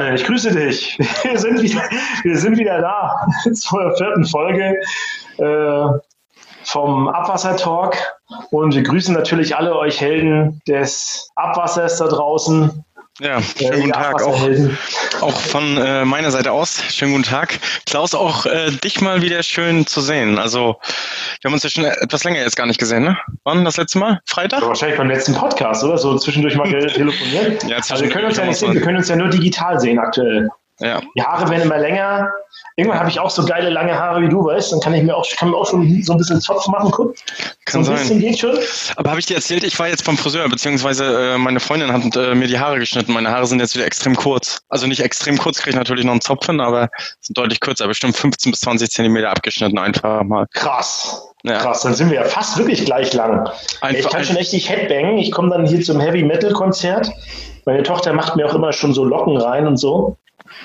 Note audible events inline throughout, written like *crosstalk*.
Daniel, ich grüße dich. Wir sind wieder, wir sind wieder da *laughs* zur vierten Folge äh, vom Abwasser-Talk und wir grüßen natürlich alle euch Helden des Abwassers da draußen. Ja, schönen guten Tag auch, auch von äh, meiner Seite aus. Schönen guten Tag. Klaus, auch äh, dich mal wieder schön zu sehen. Also, wir haben uns ja schon etwas länger jetzt gar nicht gesehen, ne? Wann das letzte Mal? Freitag? Ja, wahrscheinlich beim letzten Podcast, oder? So zwischendurch mal *laughs* telefonieren. ja, also, wir können uns ja nicht sehen, wir können uns ja nur digital sehen aktuell. Ja. Die Haare werden immer länger. Irgendwann habe ich auch so geile lange Haare wie du, weißt. Dann kann ich mir auch, kann mir auch schon so ein bisschen Zopf machen. Guck. Kann so ein sein. geht schon. Aber habe ich dir erzählt, ich war jetzt beim Friseur, beziehungsweise äh, meine Freundin hat äh, mir die Haare geschnitten. Meine Haare sind jetzt wieder extrem kurz. Also nicht extrem kurz, kriege ich natürlich noch einen Zopf hin, aber sind deutlich kürzer. Bestimmt 15 bis 20 Zentimeter abgeschnitten einfach mal. Krass. Ja. Krass, dann sind wir ja fast wirklich gleich lang. Einfach ich kann schon echt nicht Headbangen. Ich komme dann hier zum Heavy Metal Konzert. Meine Tochter macht mir auch immer schon so Locken rein und so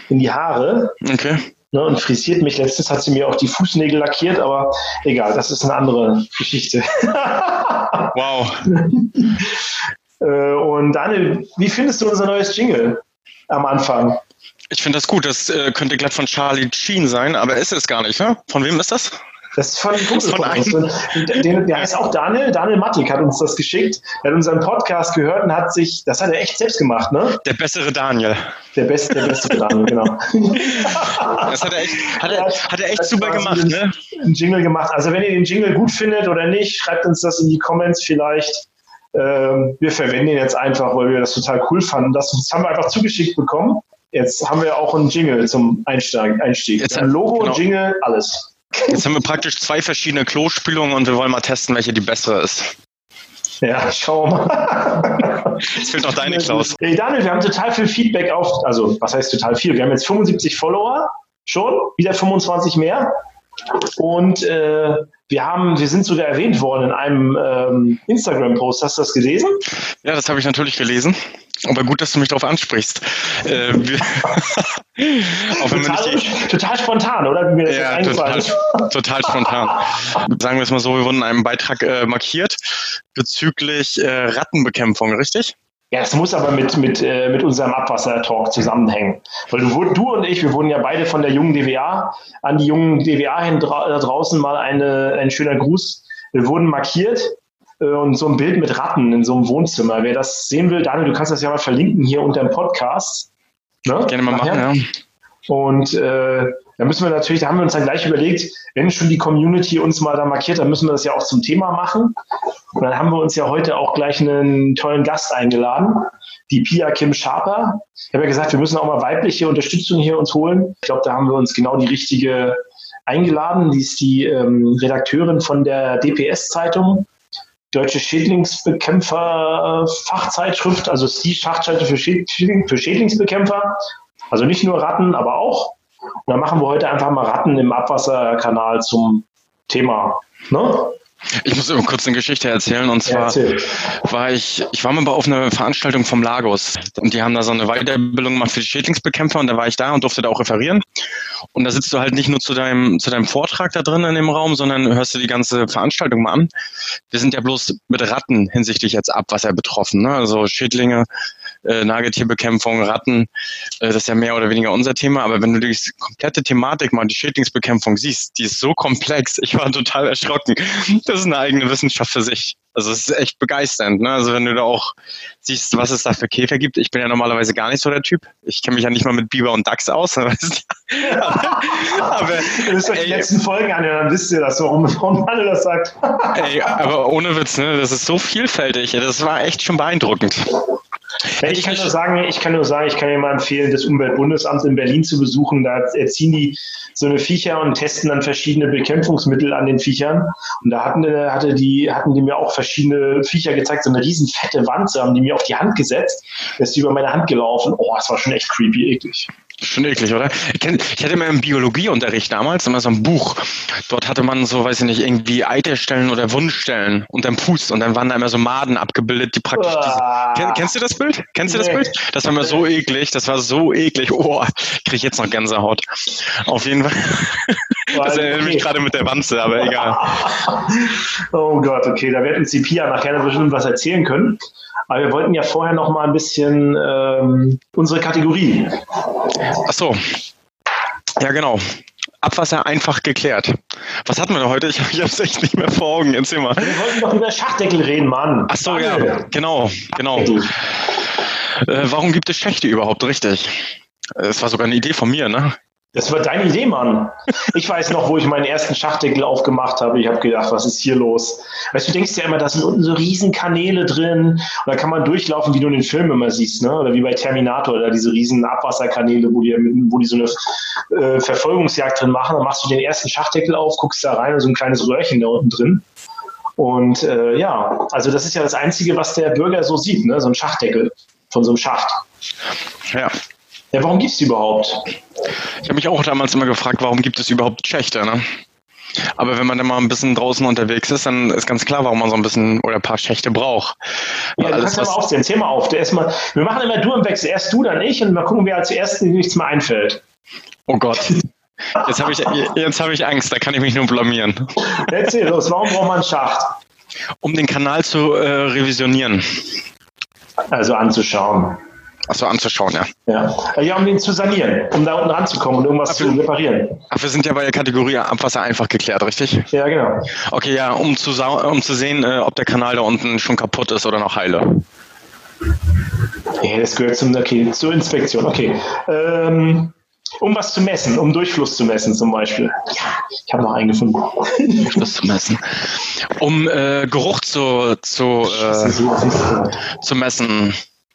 in die Haare. Okay. Ne, und frisiert mich. Letztens hat sie mir auch die Fußnägel lackiert, aber egal, das ist eine andere Geschichte. *laughs* wow. Äh, und Daniel, wie findest du unser neues Jingle am Anfang? Ich finde das gut. Das äh, könnte glatt von Charlie Sheen sein, aber ist es gar nicht. Ne? Von wem ist das? Das ist von uns. Der, der heißt auch Daniel. Daniel Mattik hat uns das geschickt. Er hat unseren Podcast gehört und hat sich, das hat er echt selbst gemacht, ne? Der bessere Daniel. Der beste, der bessere Daniel, genau. *laughs* Das hat er echt, hat er, hat er echt super gemacht, ne? Einen Jingle gemacht. Also wenn ihr den Jingle gut findet oder nicht, schreibt uns das in die Comments vielleicht. Ähm, wir verwenden ihn jetzt einfach, weil wir das total cool fanden. Das, das haben wir einfach zugeschickt bekommen. Jetzt haben wir auch einen Jingle zum Einstieg. Einstieg. Jetzt ein Logo, genau. Jingle, alles. Jetzt haben wir praktisch zwei verschiedene Klospülungen und wir wollen mal testen, welche die bessere ist. Ja, schau mal. Jetzt fehlt noch deine, Klaus. Hey Daniel, wir haben total viel Feedback auf, also was heißt total viel? Wir haben jetzt 75 Follower schon, wieder 25 mehr. Und äh, wir haben, wir sind sogar erwähnt worden in einem ähm, Instagram-Post. Hast du das gelesen? Ja, das habe ich natürlich gelesen. Aber gut, dass du mich darauf ansprichst. Äh, *laughs* total, total, spontan, oder? Wie mir das ja, total, total, spontan. *laughs* Sagen wir es mal so, wir wurden in einem Beitrag äh, markiert bezüglich äh, Rattenbekämpfung, richtig? Ja, es muss aber mit, mit, äh, mit unserem Abwasser-Talk zusammenhängen. Weil du, du und ich, wir wurden ja beide von der jungen DWA an die jungen DWA hin dra draußen mal eine, ein schöner Gruß. Wir wurden markiert äh, und so ein Bild mit Ratten in so einem Wohnzimmer. Wer das sehen will, Daniel, du kannst das ja mal verlinken hier unter dem Podcast. Ne? Gerne mal machen, ja. Und äh, da müssen wir natürlich, da haben wir uns dann gleich überlegt, wenn schon die Community uns mal da markiert, dann müssen wir das ja auch zum Thema machen. Und dann haben wir uns ja heute auch gleich einen tollen Gast eingeladen, die Pia Kim Sharper. Ich habe ja gesagt, wir müssen auch mal weibliche Unterstützung hier uns holen. Ich glaube, da haben wir uns genau die richtige eingeladen. Die ist die ähm, Redakteurin von der DPS-Zeitung. Deutsche Schädlingsbekämpfer-Fachzeitschrift, also die Fachzeitschrift für, Schädling, für Schädlingsbekämpfer. Also nicht nur Ratten, aber auch. Und dann machen wir heute einfach mal Ratten im Abwasserkanal zum Thema. Ne? Ich muss kurz eine Geschichte erzählen. Und zwar Erzähl. war ich, ich war mal auf einer Veranstaltung vom Lagos. Und die haben da so eine Weiterbildung gemacht für die Schädlingsbekämpfer. Und da war ich da und durfte da auch referieren. Und da sitzt du halt nicht nur zu deinem, zu deinem Vortrag da drin in dem Raum, sondern hörst du die ganze Veranstaltung mal an. Wir sind ja bloß mit Ratten hinsichtlich jetzt Abwasser betroffen. Ne? Also Schädlinge, äh, Nagetierbekämpfung, Ratten, äh, das ist ja mehr oder weniger unser Thema. Aber wenn du die komplette Thematik mal, die Schädlingsbekämpfung siehst, die ist so komplex. Ich war total erschrocken. Das ist eine eigene Wissenschaft für sich. Also es ist echt begeisternd. Ne? Also wenn du da auch siehst, was es da für Käfer gibt. Ich bin ja normalerweise gar nicht so der Typ. Ich kenne mich ja nicht mal mit Biber und Dachs aus. *laughs* aber, aber ihr müsst euch die letzten Folgen an, dann wisst ihr das, warum, warum alle das sagt. ey, aber ohne Witz, ne? das ist so vielfältig. Das war echt schon beeindruckend. Ja, ich, kann nur sagen, ich kann nur sagen, ich kann dir mal empfehlen, das Umweltbundesamt in Berlin zu besuchen. Da erziehen die so eine Viecher und testen dann verschiedene Bekämpfungsmittel an den Viechern. Und da hatten, hatte die, hatten die mir auch verschiedene Viecher gezeigt, so eine riesen fette Wanze haben die mir auf die Hand gesetzt. Da ist über meine Hand gelaufen. Oh, das war schon echt creepy, eklig. Schon eklig, oder? Ich hatte immer im Biologieunterricht damals immer so ein Buch. Dort hatte man so, weiß ich nicht, irgendwie Eiterstellen oder Wundstellen unterm Fuß und dann waren da immer so Maden abgebildet, die praktisch ah. diese, Kennst du das Bild? Kennst du das Bild? Das war immer so eklig, das war so eklig. Oh, kriege ich jetzt noch Gänsehaut. Auf jeden Fall. Das erinnert okay. mich gerade mit der Wanze, aber egal. *laughs* oh Gott, okay, da wird uns die Pia nachher bestimmt was erzählen können. Aber wir wollten ja vorher noch mal ein bisschen ähm, unsere Kategorie. Ach so. Ja, genau. Abwasser einfach geklärt. Was hatten wir denn heute? Ich, *laughs* ich habe es echt nicht mehr vor Augen. Erzähl mal. Wir wollten doch über Schachdeckel reden, Mann. Ach so, ja, genau, genau. Äh, warum gibt es Schächte überhaupt richtig? Das war sogar eine Idee von mir, ne? Das war deine Idee, Mann. Ich weiß noch, wo ich meinen ersten Schachdeckel aufgemacht habe. Ich habe gedacht, was ist hier los? Weißt du, du denkst ja immer, da sind unten so riesen Kanäle drin. Und da kann man durchlaufen, wie du in den Filmen immer siehst, ne? Oder wie bei Terminator, oder diese riesen Abwasserkanäle, wo die, wo die so eine äh, Verfolgungsjagd drin machen. Dann machst du den ersten Schachdeckel auf, guckst da rein und so ein kleines Röhrchen da unten drin. Und äh, ja, also das ist ja das Einzige, was der Bürger so sieht, ne? So ein Schachdeckel von so einem Schacht. Ja. Ja, warum gibt es die überhaupt? Ich habe mich auch damals immer gefragt, warum gibt es überhaupt Schächte, ne? Aber wenn man dann mal ein bisschen draußen unterwegs ist, dann ist ganz klar, warum man so ein bisschen oder ein paar Schächte braucht. Ja, du kannst mal aufzählen. Zähl mal auf. Erstmal, wir machen immer du im Wechsel. Erst du, dann ich und mal gucken, wer als erstes nichts mehr einfällt. Oh Gott. Jetzt habe ich, hab ich Angst, da kann ich mich nur blamieren. Erzähl los, warum braucht man einen Schacht? Um den Kanal zu äh, revisionieren. Also anzuschauen. Achso, anzuschauen, ja. ja. Ja, um den zu sanieren, um da unten ranzukommen und irgendwas Ach, zu reparieren. Ach, wir sind ja bei der Kategorie Abwasser einfach geklärt, richtig? Ja, genau. Okay, ja, um zu, um zu sehen, äh, ob der Kanal da unten schon kaputt ist oder noch heile. Ja, das gehört zum, okay, zur Inspektion. Okay. Ähm, um was zu messen, um Durchfluss zu messen zum Beispiel. Ja, ich habe noch einen gefunden. Durchfluss zu messen. Um äh, Geruch zu, zu, äh, zu messen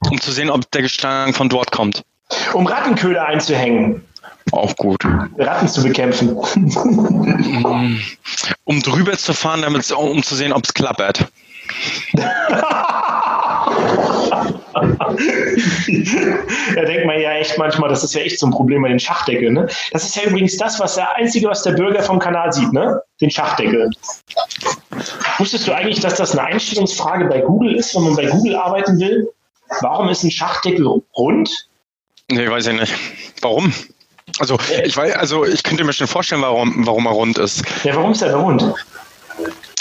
um zu sehen, ob der Gestank von dort kommt. Um Rattenköder einzuhängen. Auch gut. Ratten zu bekämpfen. *laughs* um drüber zu fahren, damit, um zu sehen, ob es klappert. *laughs* da denkt man ja echt manchmal, das ist ja echt so ein Problem bei den Schachdeckeln. Ne? Das ist ja übrigens das, was der Einzige, was der Bürger vom Kanal sieht, ne? Den Schachdeckel. Wusstest du eigentlich, dass das eine Einstellungsfrage bei Google ist, wenn man bei Google arbeiten will? Warum ist ein Schachdeckel rund? Nee, weiß ich nicht. Warum? Also ich weiß, also ich könnte mir schon vorstellen, warum, warum er rund ist. Ja, warum ist er rund?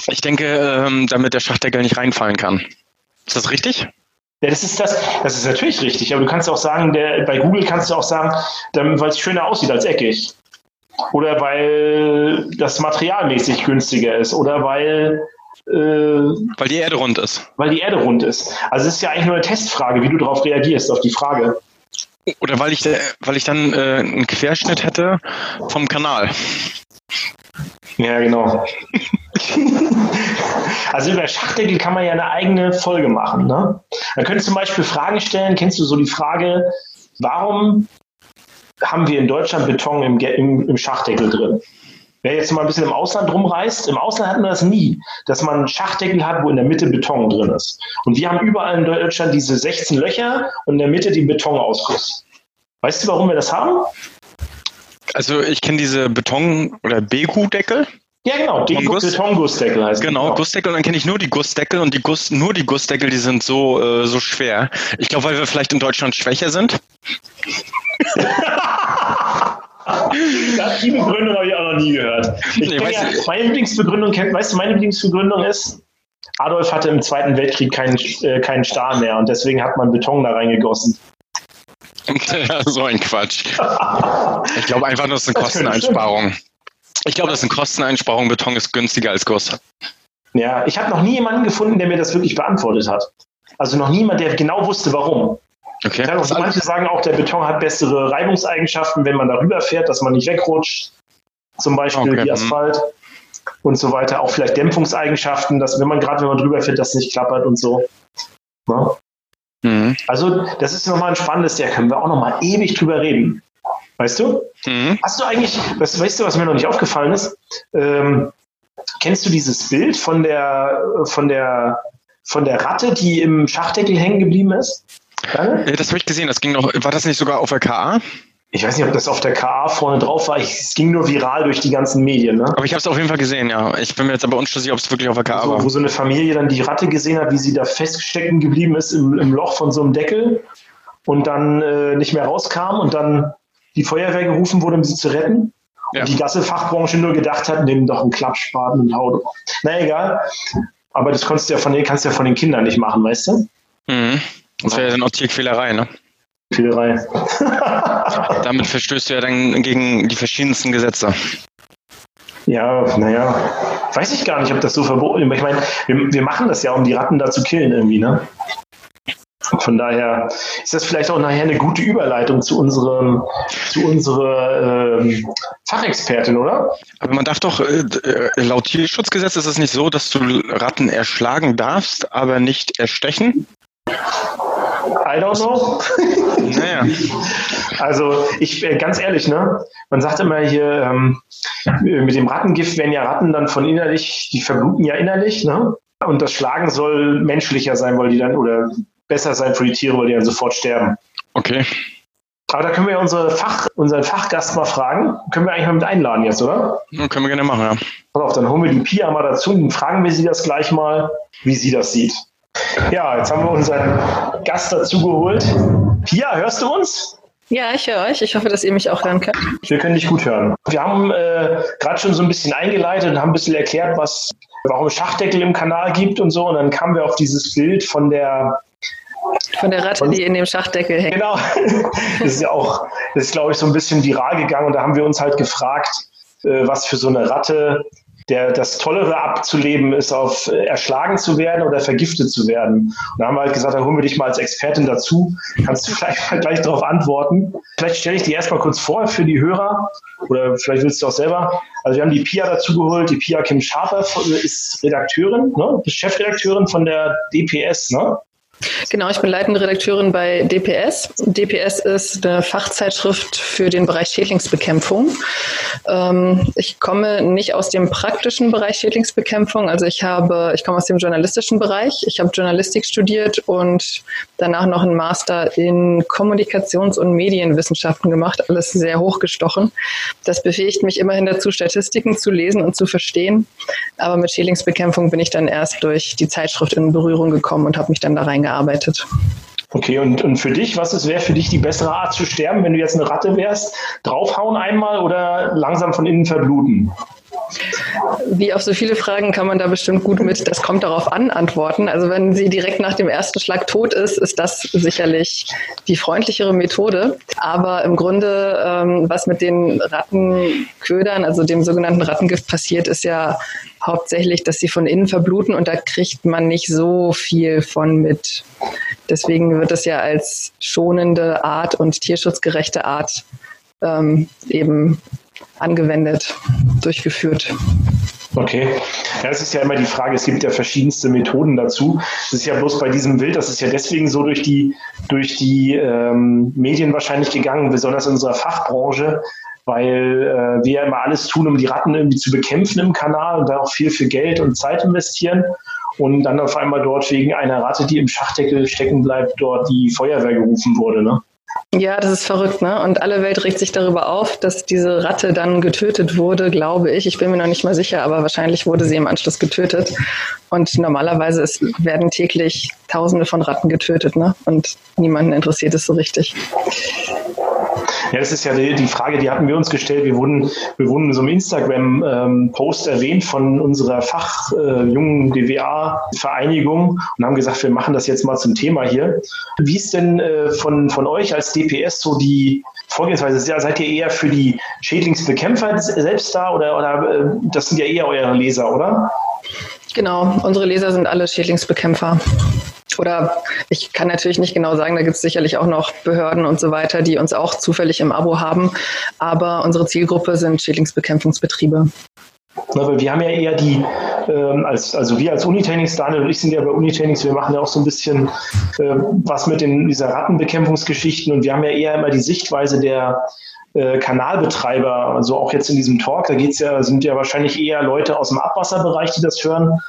Ich denke, ähm, damit der Schachdeckel nicht reinfallen kann. Ist das richtig? Ja, das ist das, das ist natürlich richtig, aber du kannst auch sagen, der, bei Google kannst du auch sagen, weil es schöner aussieht als eckig. Oder weil das materialmäßig günstiger ist. Oder weil äh, weil die Erde rund ist. Weil die Erde rund ist. Also es ist ja eigentlich nur eine Testfrage, wie du darauf reagierst, auf die Frage. Oder weil ich, weil ich dann äh, einen Querschnitt hätte vom Kanal. Ja, genau. *laughs* also über Schachdeckel kann man ja eine eigene Folge machen. Ne? Man könnte zum Beispiel Fragen stellen. Kennst du so die Frage, warum haben wir in Deutschland Beton im, im, im Schachdeckel drin? Wer jetzt mal ein bisschen im Ausland rumreist, im Ausland hat man das nie, dass man einen Schachdeckel hat, wo in der Mitte Beton drin ist. Und wir haben überall in Deutschland diese 16 Löcher und in der Mitte den Betonausguss. Weißt du, warum wir das haben? Also ich kenne diese Beton- oder Begu-Deckel. Ja, genau, die Betongussdeckel heißt Genau, genau. Gussdeckel und dann kenne ich nur die Gussdeckel und die Guss, nur die Gussdeckel, die sind so, äh, so schwer. Ich glaube, weil wir vielleicht in Deutschland schwächer sind. *laughs* Das, die Begründung habe ich auch noch nie gehört. Nee, ja, meine Lieblingsbegründung, weißt du, meine Lieblingsbegründung ist, Adolf hatte im Zweiten Weltkrieg keinen, äh, keinen Stahl mehr und deswegen hat man Beton da reingegossen. *laughs* So ein Quatsch. Ich glaube einfach nur, das ist eine Kosteneinsparung. Ich glaube, das ist eine Kosteneinsparung. Beton ist günstiger als Guss. Ja, ich habe noch nie jemanden gefunden, der mir das wirklich beantwortet hat. Also noch niemand, der genau wusste, warum. Okay. Also manche sagen auch, der Beton hat bessere Reibungseigenschaften, wenn man darüber fährt, dass man nicht wegrutscht. Zum Beispiel okay. wie mhm. Asphalt und so weiter. Auch vielleicht Dämpfungseigenschaften, dass wenn man gerade, wenn man drüber fährt, das nicht klappert und so. Ja. Mhm. Also, das ist nochmal ein spannendes, da können wir auch nochmal ewig drüber reden. Weißt du? Mhm. Hast du eigentlich, was, weißt du, was mir noch nicht aufgefallen ist? Ähm, kennst du dieses Bild von der, von der, von der Ratte, die im Schachdeckel hängen geblieben ist? Ja, das habe ich gesehen. Das ging noch. War das nicht sogar auf der KA? Ich weiß nicht, ob das auf der KA vorne drauf war. es ging nur viral durch die ganzen Medien. Ne? Aber ich habe es auf jeden Fall gesehen, ja. Ich bin mir jetzt aber unschlüssig, ob es wirklich auf der KA so, war. Wo so eine Familie dann die Ratte gesehen hat, wie sie da feststecken geblieben ist im, im Loch von so einem Deckel und dann äh, nicht mehr rauskam und dann die Feuerwehr gerufen wurde, um sie zu retten. Ja. Und die ganze Fachbranche nur gedacht hat, nimm doch einen Klappspaten und hau. Na egal. Aber das kannst du ja von kannst du ja von den Kindern nicht machen, weißt du? Mhm. Das wäre ja dann auch Tierquälerei, ne? Quälerei. *laughs* Damit verstößt du ja dann gegen die verschiedensten Gesetze. Ja, naja, weiß ich gar nicht, ob das so verboten ist. Ich meine, wir, wir machen das ja, um die Ratten da zu killen irgendwie, ne? Von daher ist das vielleicht auch nachher eine gute Überleitung zu unserem, zu unserer ähm, Fachexpertin, oder? Aber man darf doch, äh, äh, laut Tierschutzgesetz ist es nicht so, dass du Ratten erschlagen darfst, aber nicht erstechen? I don't know. Naja. *laughs* Also ich äh, ganz ehrlich, ne? Man sagt immer hier, ähm, mit dem Rattengift werden ja Ratten dann von innerlich, die verbluten ja innerlich, ne? Und das Schlagen soll menschlicher sein, weil die dann oder besser sein für die Tiere, weil die dann sofort sterben. Okay. Aber da können wir unsere Fach, unseren Fachgast mal fragen. Können wir eigentlich mal mit einladen jetzt, oder? Ja, können wir gerne machen, ja. Pass auf, dann holen wir die Pia mal dazu und fragen wir sie das gleich mal, wie sie das sieht. Ja, jetzt haben wir unseren Gast dazu geholt. Pia, hörst du uns? Ja, ich höre euch. Ich hoffe, dass ihr mich auch hören könnt. Wir können dich gut hören. Wir haben äh, gerade schon so ein bisschen eingeleitet und haben ein bisschen erklärt, was, warum es Schachdeckel im Kanal gibt und so. Und dann kamen wir auf dieses Bild von der von der Ratte, die in dem Schachdeckel hängt. Genau. Das ist ja auch, das ist, glaube ich, so ein bisschen viral gegangen. Und da haben wir uns halt gefragt, äh, was für so eine Ratte der, das Tollere abzuleben ist, auf äh, erschlagen zu werden oder vergiftet zu werden. Und da haben wir halt gesagt, da holen wir dich mal als Expertin dazu. Kannst du *laughs* vielleicht mal gleich darauf antworten? Vielleicht stelle ich dir erstmal kurz vor für die Hörer oder vielleicht willst du auch selber. Also wir haben die Pia dazu geholt. Die Pia Kim Schafer ist Redakteurin, ne? Chefredakteurin von der DPS, ne? Genau, ich bin leitende Redakteurin bei DPS. DPS ist eine Fachzeitschrift für den Bereich Schädlingsbekämpfung. Ähm, ich komme nicht aus dem praktischen Bereich Schädlingsbekämpfung, also ich habe, ich komme aus dem journalistischen Bereich. Ich habe Journalistik studiert und danach noch einen Master in Kommunikations- und Medienwissenschaften gemacht, alles sehr hochgestochen. Das befähigt mich immerhin dazu, Statistiken zu lesen und zu verstehen. Aber mit Schädlingsbekämpfung bin ich dann erst durch die Zeitschrift in Berührung gekommen und habe mich dann da reingearbeitet gearbeitet. Okay, und, und für dich, was wäre für dich die bessere Art zu sterben, wenn du jetzt eine Ratte wärst? Draufhauen einmal oder langsam von innen verbluten? Wie auf so viele Fragen kann man da bestimmt gut mit, das kommt darauf an, antworten. Also wenn sie direkt nach dem ersten Schlag tot ist, ist das sicherlich die freundlichere Methode. Aber im Grunde, ähm, was mit den Rattenködern, also dem sogenannten Rattengift passiert, ist ja hauptsächlich, dass sie von innen verbluten und da kriegt man nicht so viel von mit. Deswegen wird es ja als schonende Art und tierschutzgerechte Art ähm, eben angewendet, durchgeführt. Okay. Ja, es ist ja immer die Frage, es gibt ja verschiedenste Methoden dazu. Es ist ja bloß bei diesem Bild, das ist ja deswegen so durch die, durch die ähm, Medien wahrscheinlich gegangen, besonders in unserer Fachbranche, weil äh, wir ja immer alles tun, um die Ratten irgendwie zu bekämpfen im Kanal und da auch viel für Geld und Zeit investieren. Und dann auf einmal dort wegen einer Ratte, die im Schachdeckel stecken bleibt, dort die Feuerwehr gerufen wurde. Ne? Ja, das ist verrückt, ne? Und alle Welt regt sich darüber auf, dass diese Ratte dann getötet wurde, glaube ich. Ich bin mir noch nicht mal sicher, aber wahrscheinlich wurde sie im Anschluss getötet. Und normalerweise ist, werden täglich Tausende von Ratten getötet, ne? Und niemanden interessiert es so richtig. Ja, das ist ja die, die, Frage, die hatten wir uns gestellt. Wir wurden, wir wurden in so einem Instagram-Post ähm, erwähnt von unserer fachjungen äh, DWA-Vereinigung und haben gesagt, wir machen das jetzt mal zum Thema hier. Wie ist denn äh, von, von euch als DPS so die Vorgehensweise? Seid ihr eher für die Schädlingsbekämpfer selbst da oder, oder äh, das sind ja eher eure Leser, oder? Genau, unsere Leser sind alle Schädlingsbekämpfer. Oder ich kann natürlich nicht genau sagen, da gibt es sicherlich auch noch Behörden und so weiter, die uns auch zufällig im Abo haben. Aber unsere Zielgruppe sind Schädlingsbekämpfungsbetriebe. Aber wir haben ja eher die, ähm, als, also wir als Unitechnics, Daniel und ich sind ja bei Unitechnics, wir machen ja auch so ein bisschen äh, was mit den, dieser Rattenbekämpfungsgeschichten und wir haben ja eher immer die Sichtweise der äh, Kanalbetreiber, also auch jetzt in diesem Talk, da geht's ja, sind ja wahrscheinlich eher Leute aus dem Abwasserbereich, die das hören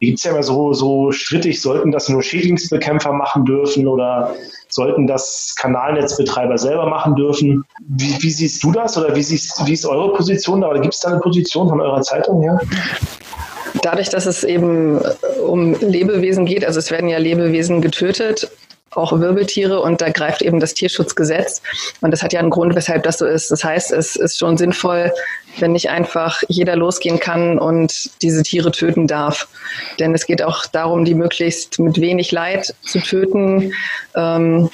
gibt es ja immer so, so strittig, sollten das nur Schädlingsbekämpfer machen dürfen oder sollten das Kanalnetzbetreiber selber machen dürfen. Wie, wie siehst du das oder wie, siehst, wie ist eure Position da? Oder gibt es da eine Position von eurer Zeitung her? Dadurch, dass es eben um Lebewesen geht, also es werden ja Lebewesen getötet, auch Wirbeltiere und da greift eben das Tierschutzgesetz. Und das hat ja einen Grund, weshalb das so ist. Das heißt, es ist schon sinnvoll, wenn nicht einfach jeder losgehen kann und diese Tiere töten darf. Denn es geht auch darum, die möglichst mit wenig Leid zu töten. Ähm,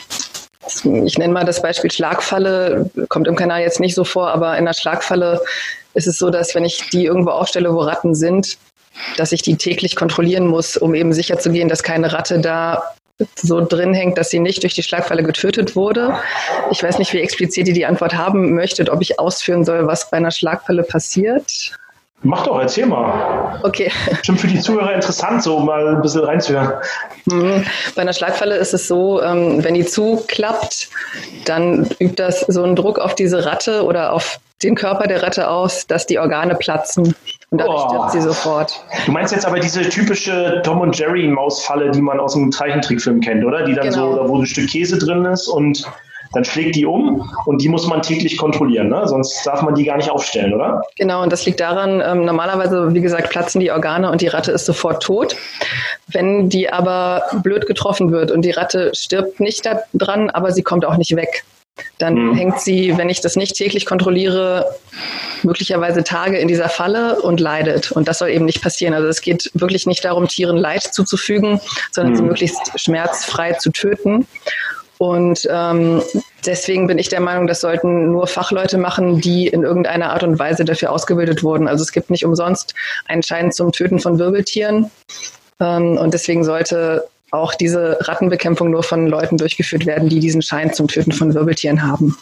ich nenne mal das Beispiel Schlagfalle, kommt im Kanal jetzt nicht so vor, aber in der Schlagfalle ist es so, dass wenn ich die irgendwo aufstelle, wo Ratten sind, dass ich die täglich kontrollieren muss, um eben sicherzugehen, dass keine Ratte da so drin hängt, dass sie nicht durch die Schlagfalle getötet wurde. Ich weiß nicht, wie explizit ihr die Antwort haben möchtet, ob ich ausführen soll, was bei einer Schlagfalle passiert. Mach doch, erzähl mal. Okay. *laughs* Bestimmt für die Zuhörer interessant, so mal ein bisschen reinzuhören. Mhm. Bei einer Schlagfalle ist es so, ähm, wenn die zuklappt, dann übt das so einen Druck auf diese Ratte oder auf den Körper der Ratte aus, dass die Organe platzen und dadurch oh. stirbt sie sofort. Du meinst jetzt aber diese typische Tom und Jerry Mausfalle, die man aus einem Zeichentrickfilm kennt, oder? Die dann genau. so, da wo ein Stück Käse drin ist und dann schlägt die um und die muss man täglich kontrollieren, ne? sonst darf man die gar nicht aufstellen, oder? Genau, und das liegt daran, ähm, normalerweise, wie gesagt, platzen die Organe und die Ratte ist sofort tot. Wenn die aber blöd getroffen wird und die Ratte stirbt nicht dran, aber sie kommt auch nicht weg, dann mhm. hängt sie, wenn ich das nicht täglich kontrolliere, möglicherweise Tage in dieser Falle und leidet. Und das soll eben nicht passieren. Also es geht wirklich nicht darum, Tieren Leid zuzufügen, sondern mhm. sie möglichst schmerzfrei zu töten. Und ähm, deswegen bin ich der Meinung, das sollten nur Fachleute machen, die in irgendeiner Art und Weise dafür ausgebildet wurden. Also es gibt nicht umsonst einen Schein zum Töten von Wirbeltieren. Ähm, und deswegen sollte auch diese Rattenbekämpfung nur von Leuten durchgeführt werden, die diesen Schein zum Töten von Wirbeltieren haben.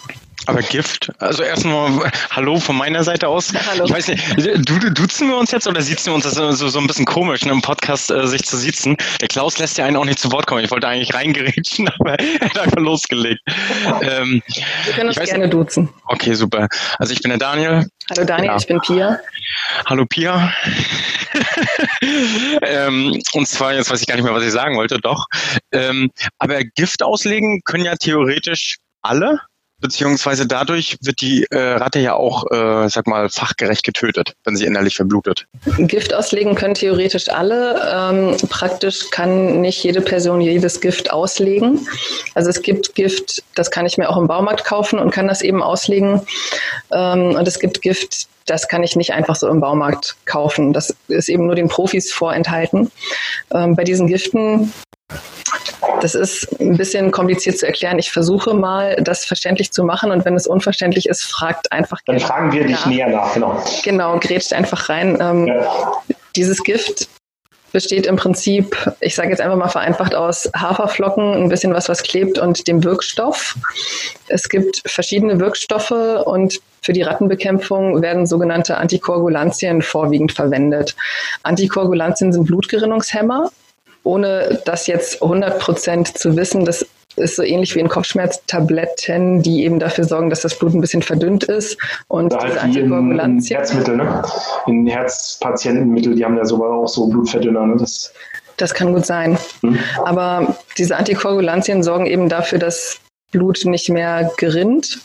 Aber Gift, also erstmal Hallo von meiner Seite aus. Hallo. Ich weiß nicht, du, duzen wir uns jetzt oder sitzen wir uns das so, so ein bisschen komisch, ne, im Podcast äh, sich zu sitzen? Der Klaus lässt ja einen auch nicht zu Wort kommen. Ich wollte eigentlich reingerätschen, *laughs* aber er hat einfach losgelegt. Ähm, wir können uns gerne nicht. duzen. Okay, super. Also ich bin der Daniel. Hallo Daniel, ja. ich bin Pia. Hallo Pia. *laughs* ähm, und zwar, jetzt weiß ich gar nicht mehr, was ich sagen wollte, doch. Ähm, aber Gift auslegen können ja theoretisch alle beziehungsweise dadurch wird die äh, Ratte ja auch, äh, sag mal, fachgerecht getötet, wenn sie innerlich verblutet. Gift auslegen können theoretisch alle. Ähm, praktisch kann nicht jede Person jedes Gift auslegen. Also es gibt Gift, das kann ich mir auch im Baumarkt kaufen und kann das eben auslegen. Ähm, und es gibt Gift, das kann ich nicht einfach so im Baumarkt kaufen. Das ist eben nur den Profis vorenthalten. Ähm, bei diesen Giften das ist ein bisschen kompliziert zu erklären. Ich versuche mal, das verständlich zu machen und wenn es unverständlich ist, fragt einfach. Dann fragen wir dich näher nach, genau. Genau, grätscht einfach rein. Ähm, ja. Dieses Gift besteht im Prinzip, ich sage jetzt einfach mal vereinfacht aus Haferflocken, ein bisschen was, was klebt und dem Wirkstoff. Es gibt verschiedene Wirkstoffe und für die Rattenbekämpfung werden sogenannte Antikoagulantien vorwiegend verwendet. Antikoagulantien sind Blutgerinnungshemmer ohne das jetzt 100 Prozent zu wissen, das ist so ähnlich wie in Kopfschmerztabletten, die eben dafür sorgen, dass das Blut ein bisschen verdünnt ist. Und ja, diese Antikoagulantien. In Herzmittel, ne? In Herzpatientenmittel, die haben ja sogar auch so Blutverdünner. Ne? Das, das kann gut sein. Hm. Aber diese Antikoagulantien sorgen eben dafür, dass Blut nicht mehr gerinnt.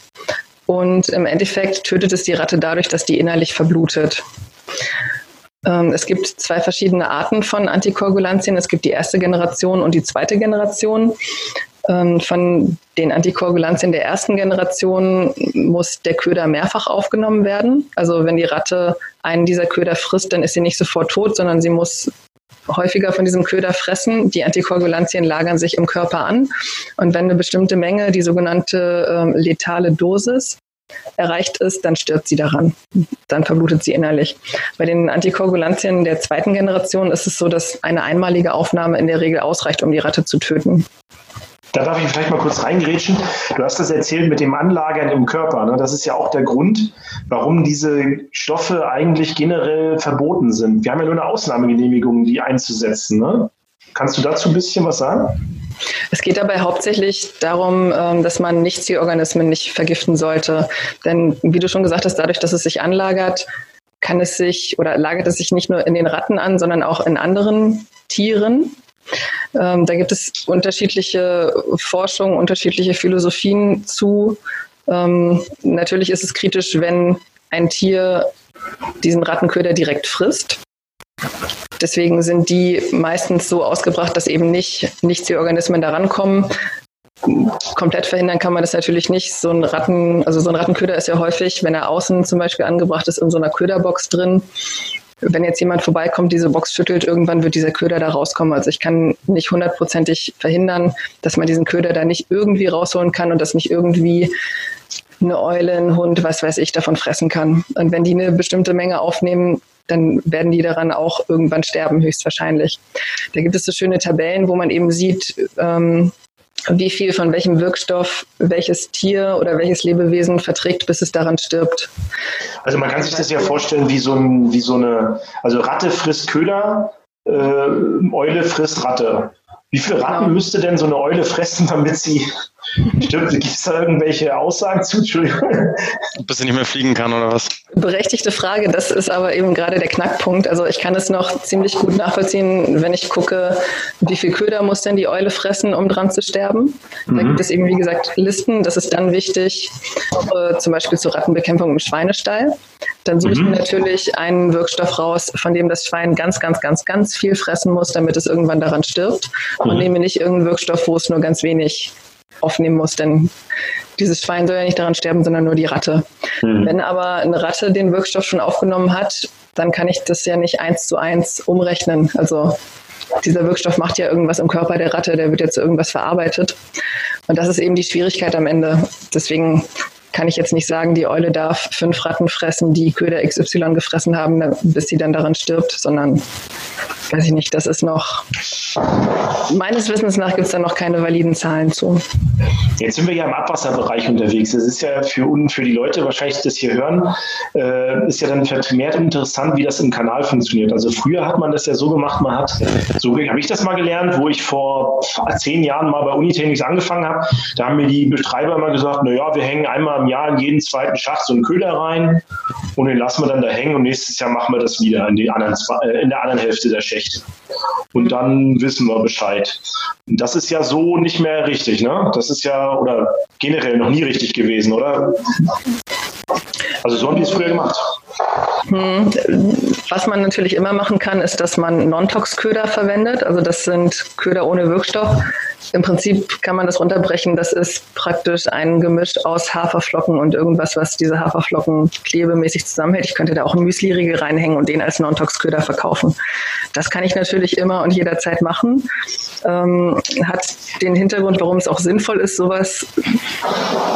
Und im Endeffekt tötet es die Ratte dadurch, dass die innerlich verblutet. Ähm, es gibt zwei verschiedene Arten von Antikoagulantien. Es gibt die erste Generation und die zweite Generation. Ähm, von den Antikoagulantien der ersten Generation muss der Köder mehrfach aufgenommen werden. Also wenn die Ratte einen dieser Köder frisst, dann ist sie nicht sofort tot, sondern sie muss häufiger von diesem Köder fressen. Die Antikoagulantien lagern sich im Körper an. Und wenn eine bestimmte Menge, die sogenannte ähm, letale Dosis, erreicht ist, dann stirbt sie daran. Dann verblutet sie innerlich. Bei den Antikoagulantien der zweiten Generation ist es so, dass eine einmalige Aufnahme in der Regel ausreicht, um die Ratte zu töten. Da darf ich vielleicht mal kurz reingrätschen. Du hast das erzählt mit dem Anlagern im Körper. Ne? Das ist ja auch der Grund, warum diese Stoffe eigentlich generell verboten sind. Wir haben ja nur eine Ausnahmegenehmigung, die einzusetzen. Ne? Kannst du dazu ein bisschen was sagen? Es geht dabei hauptsächlich darum, ähm, dass man Nichtzielorganismen nicht vergiften sollte. Denn wie du schon gesagt hast, dadurch, dass es sich anlagert, kann es sich oder lagert es sich nicht nur in den Ratten an, sondern auch in anderen Tieren. Ähm, da gibt es unterschiedliche Forschungen, unterschiedliche Philosophien zu. Ähm, natürlich ist es kritisch, wenn ein Tier diesen Rattenköder direkt frisst. Deswegen sind die meistens so ausgebracht, dass eben nicht Nichtzielorganismen da rankommen. komplett verhindern kann man das natürlich nicht. So ein Ratten, also so ein Rattenköder ist ja häufig, wenn er außen zum Beispiel angebracht ist, in so einer Köderbox drin. Wenn jetzt jemand vorbeikommt, diese Box schüttelt, irgendwann wird dieser Köder da rauskommen. Also ich kann nicht hundertprozentig verhindern, dass man diesen Köder da nicht irgendwie rausholen kann und das nicht irgendwie eine Eule, ein Hund, was weiß ich, davon fressen kann. Und wenn die eine bestimmte Menge aufnehmen, dann werden die daran auch irgendwann sterben, höchstwahrscheinlich. Da gibt es so schöne Tabellen, wo man eben sieht, ähm, wie viel von welchem Wirkstoff welches Tier oder welches Lebewesen verträgt, bis es daran stirbt. Also man kann sich das ja vorstellen wie so, ein, wie so eine, also Ratte frisst Köder, äh, Eule frisst Ratte. Wie viele Ratten genau. müsste denn so eine Eule fressen, damit sie Stimmt, *laughs* gibt es da irgendwelche Aussagen zu? Entschuldigung. Bis sie nicht mehr fliegen kann oder was? Berechtigte Frage, das ist aber eben gerade der Knackpunkt. Also ich kann es noch ziemlich gut nachvollziehen, wenn ich gucke, wie viel Köder muss denn die Eule fressen, um dran zu sterben. Mhm. Da gibt es eben, wie gesagt, Listen. Das ist dann wichtig, äh, zum Beispiel zur Rattenbekämpfung im Schweinestall. Dann suche ich mir mhm. natürlich einen Wirkstoff raus, von dem das Schwein ganz, ganz, ganz, ganz viel fressen muss, damit es irgendwann daran stirbt. Und mhm. nehme nicht irgendeinen Wirkstoff, wo es nur ganz wenig aufnehmen muss, denn dieses Schwein soll ja nicht daran sterben, sondern nur die Ratte. Mhm. Wenn aber eine Ratte den Wirkstoff schon aufgenommen hat, dann kann ich das ja nicht eins zu eins umrechnen. Also dieser Wirkstoff macht ja irgendwas im Körper der Ratte, der wird jetzt irgendwas verarbeitet. Und das ist eben die Schwierigkeit am Ende. Deswegen kann ich jetzt nicht sagen, die Eule darf fünf Ratten fressen, die Köder XY gefressen haben, bis sie dann daran stirbt, sondern weiß ich nicht, das ist noch, meines Wissens nach gibt es da noch keine validen Zahlen zu. Jetzt sind wir ja im Abwasserbereich unterwegs. Das ist ja für, für die Leute wahrscheinlich, das hier hören, äh, ist ja dann vermehrt interessant, wie das im Kanal funktioniert. Also früher hat man das ja so gemacht, man hat, so habe ich das mal gelernt, wo ich vor zehn Jahren mal bei Unitechnics angefangen habe, da haben mir die Betreiber immer gesagt, naja, wir hängen einmal im Jahr in jeden zweiten Schacht so einen Köder rein und den lassen wir dann da hängen und nächstes Jahr machen wir das wieder in, anderen, äh, in der anderen Hälfte der Schicht. Und dann wissen wir Bescheid. Und das ist ja so nicht mehr richtig, ne? Das ist ja, oder generell noch nie richtig gewesen, oder? Also so haben die es früher gemacht. Hm. Was man natürlich immer machen kann, ist, dass man Non-Tox-Köder verwendet. Also das sind Köder ohne Wirkstoff. Im Prinzip kann man das runterbrechen. Das ist praktisch ein Gemisch aus Haferflocken und irgendwas, was diese Haferflocken klebemäßig zusammenhält. Ich könnte da auch Müsli-Riegel reinhängen und den als Non-Tox-Köder verkaufen. Das kann ich natürlich immer und jederzeit machen. Ähm, hat den Hintergrund, warum es auch sinnvoll ist, sowas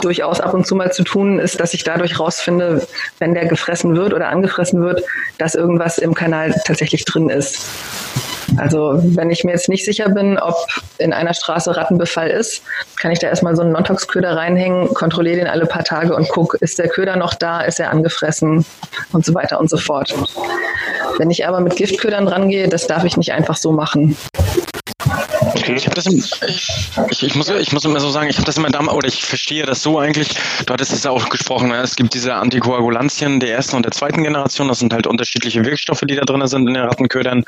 durchaus ab und zu mal zu tun, ist, dass ich dadurch rausfinde, wenn der gefressen wird oder angefressen wird, dass irgendwas im Kanal tatsächlich drin ist. Also wenn ich mir jetzt nicht sicher bin, ob in einer Straße Rattenbefall ist, kann ich da erstmal so einen Nontox-Köder reinhängen, kontrolliere den alle paar Tage und gucke, ist der Köder noch da, ist er angefressen und so weiter und so fort. Wenn ich aber mit Giftködern rangehe, das darf ich nicht einfach so machen. Okay. Ich, im, ich, ich, muss, ich muss immer so sagen, ich habe das immer damals, oder ich verstehe das so eigentlich, du hattest es auch gesprochen, ne? es gibt diese Antikoagulantien der ersten und der zweiten Generation, das sind halt unterschiedliche Wirkstoffe, die da drin sind in den Rattenködern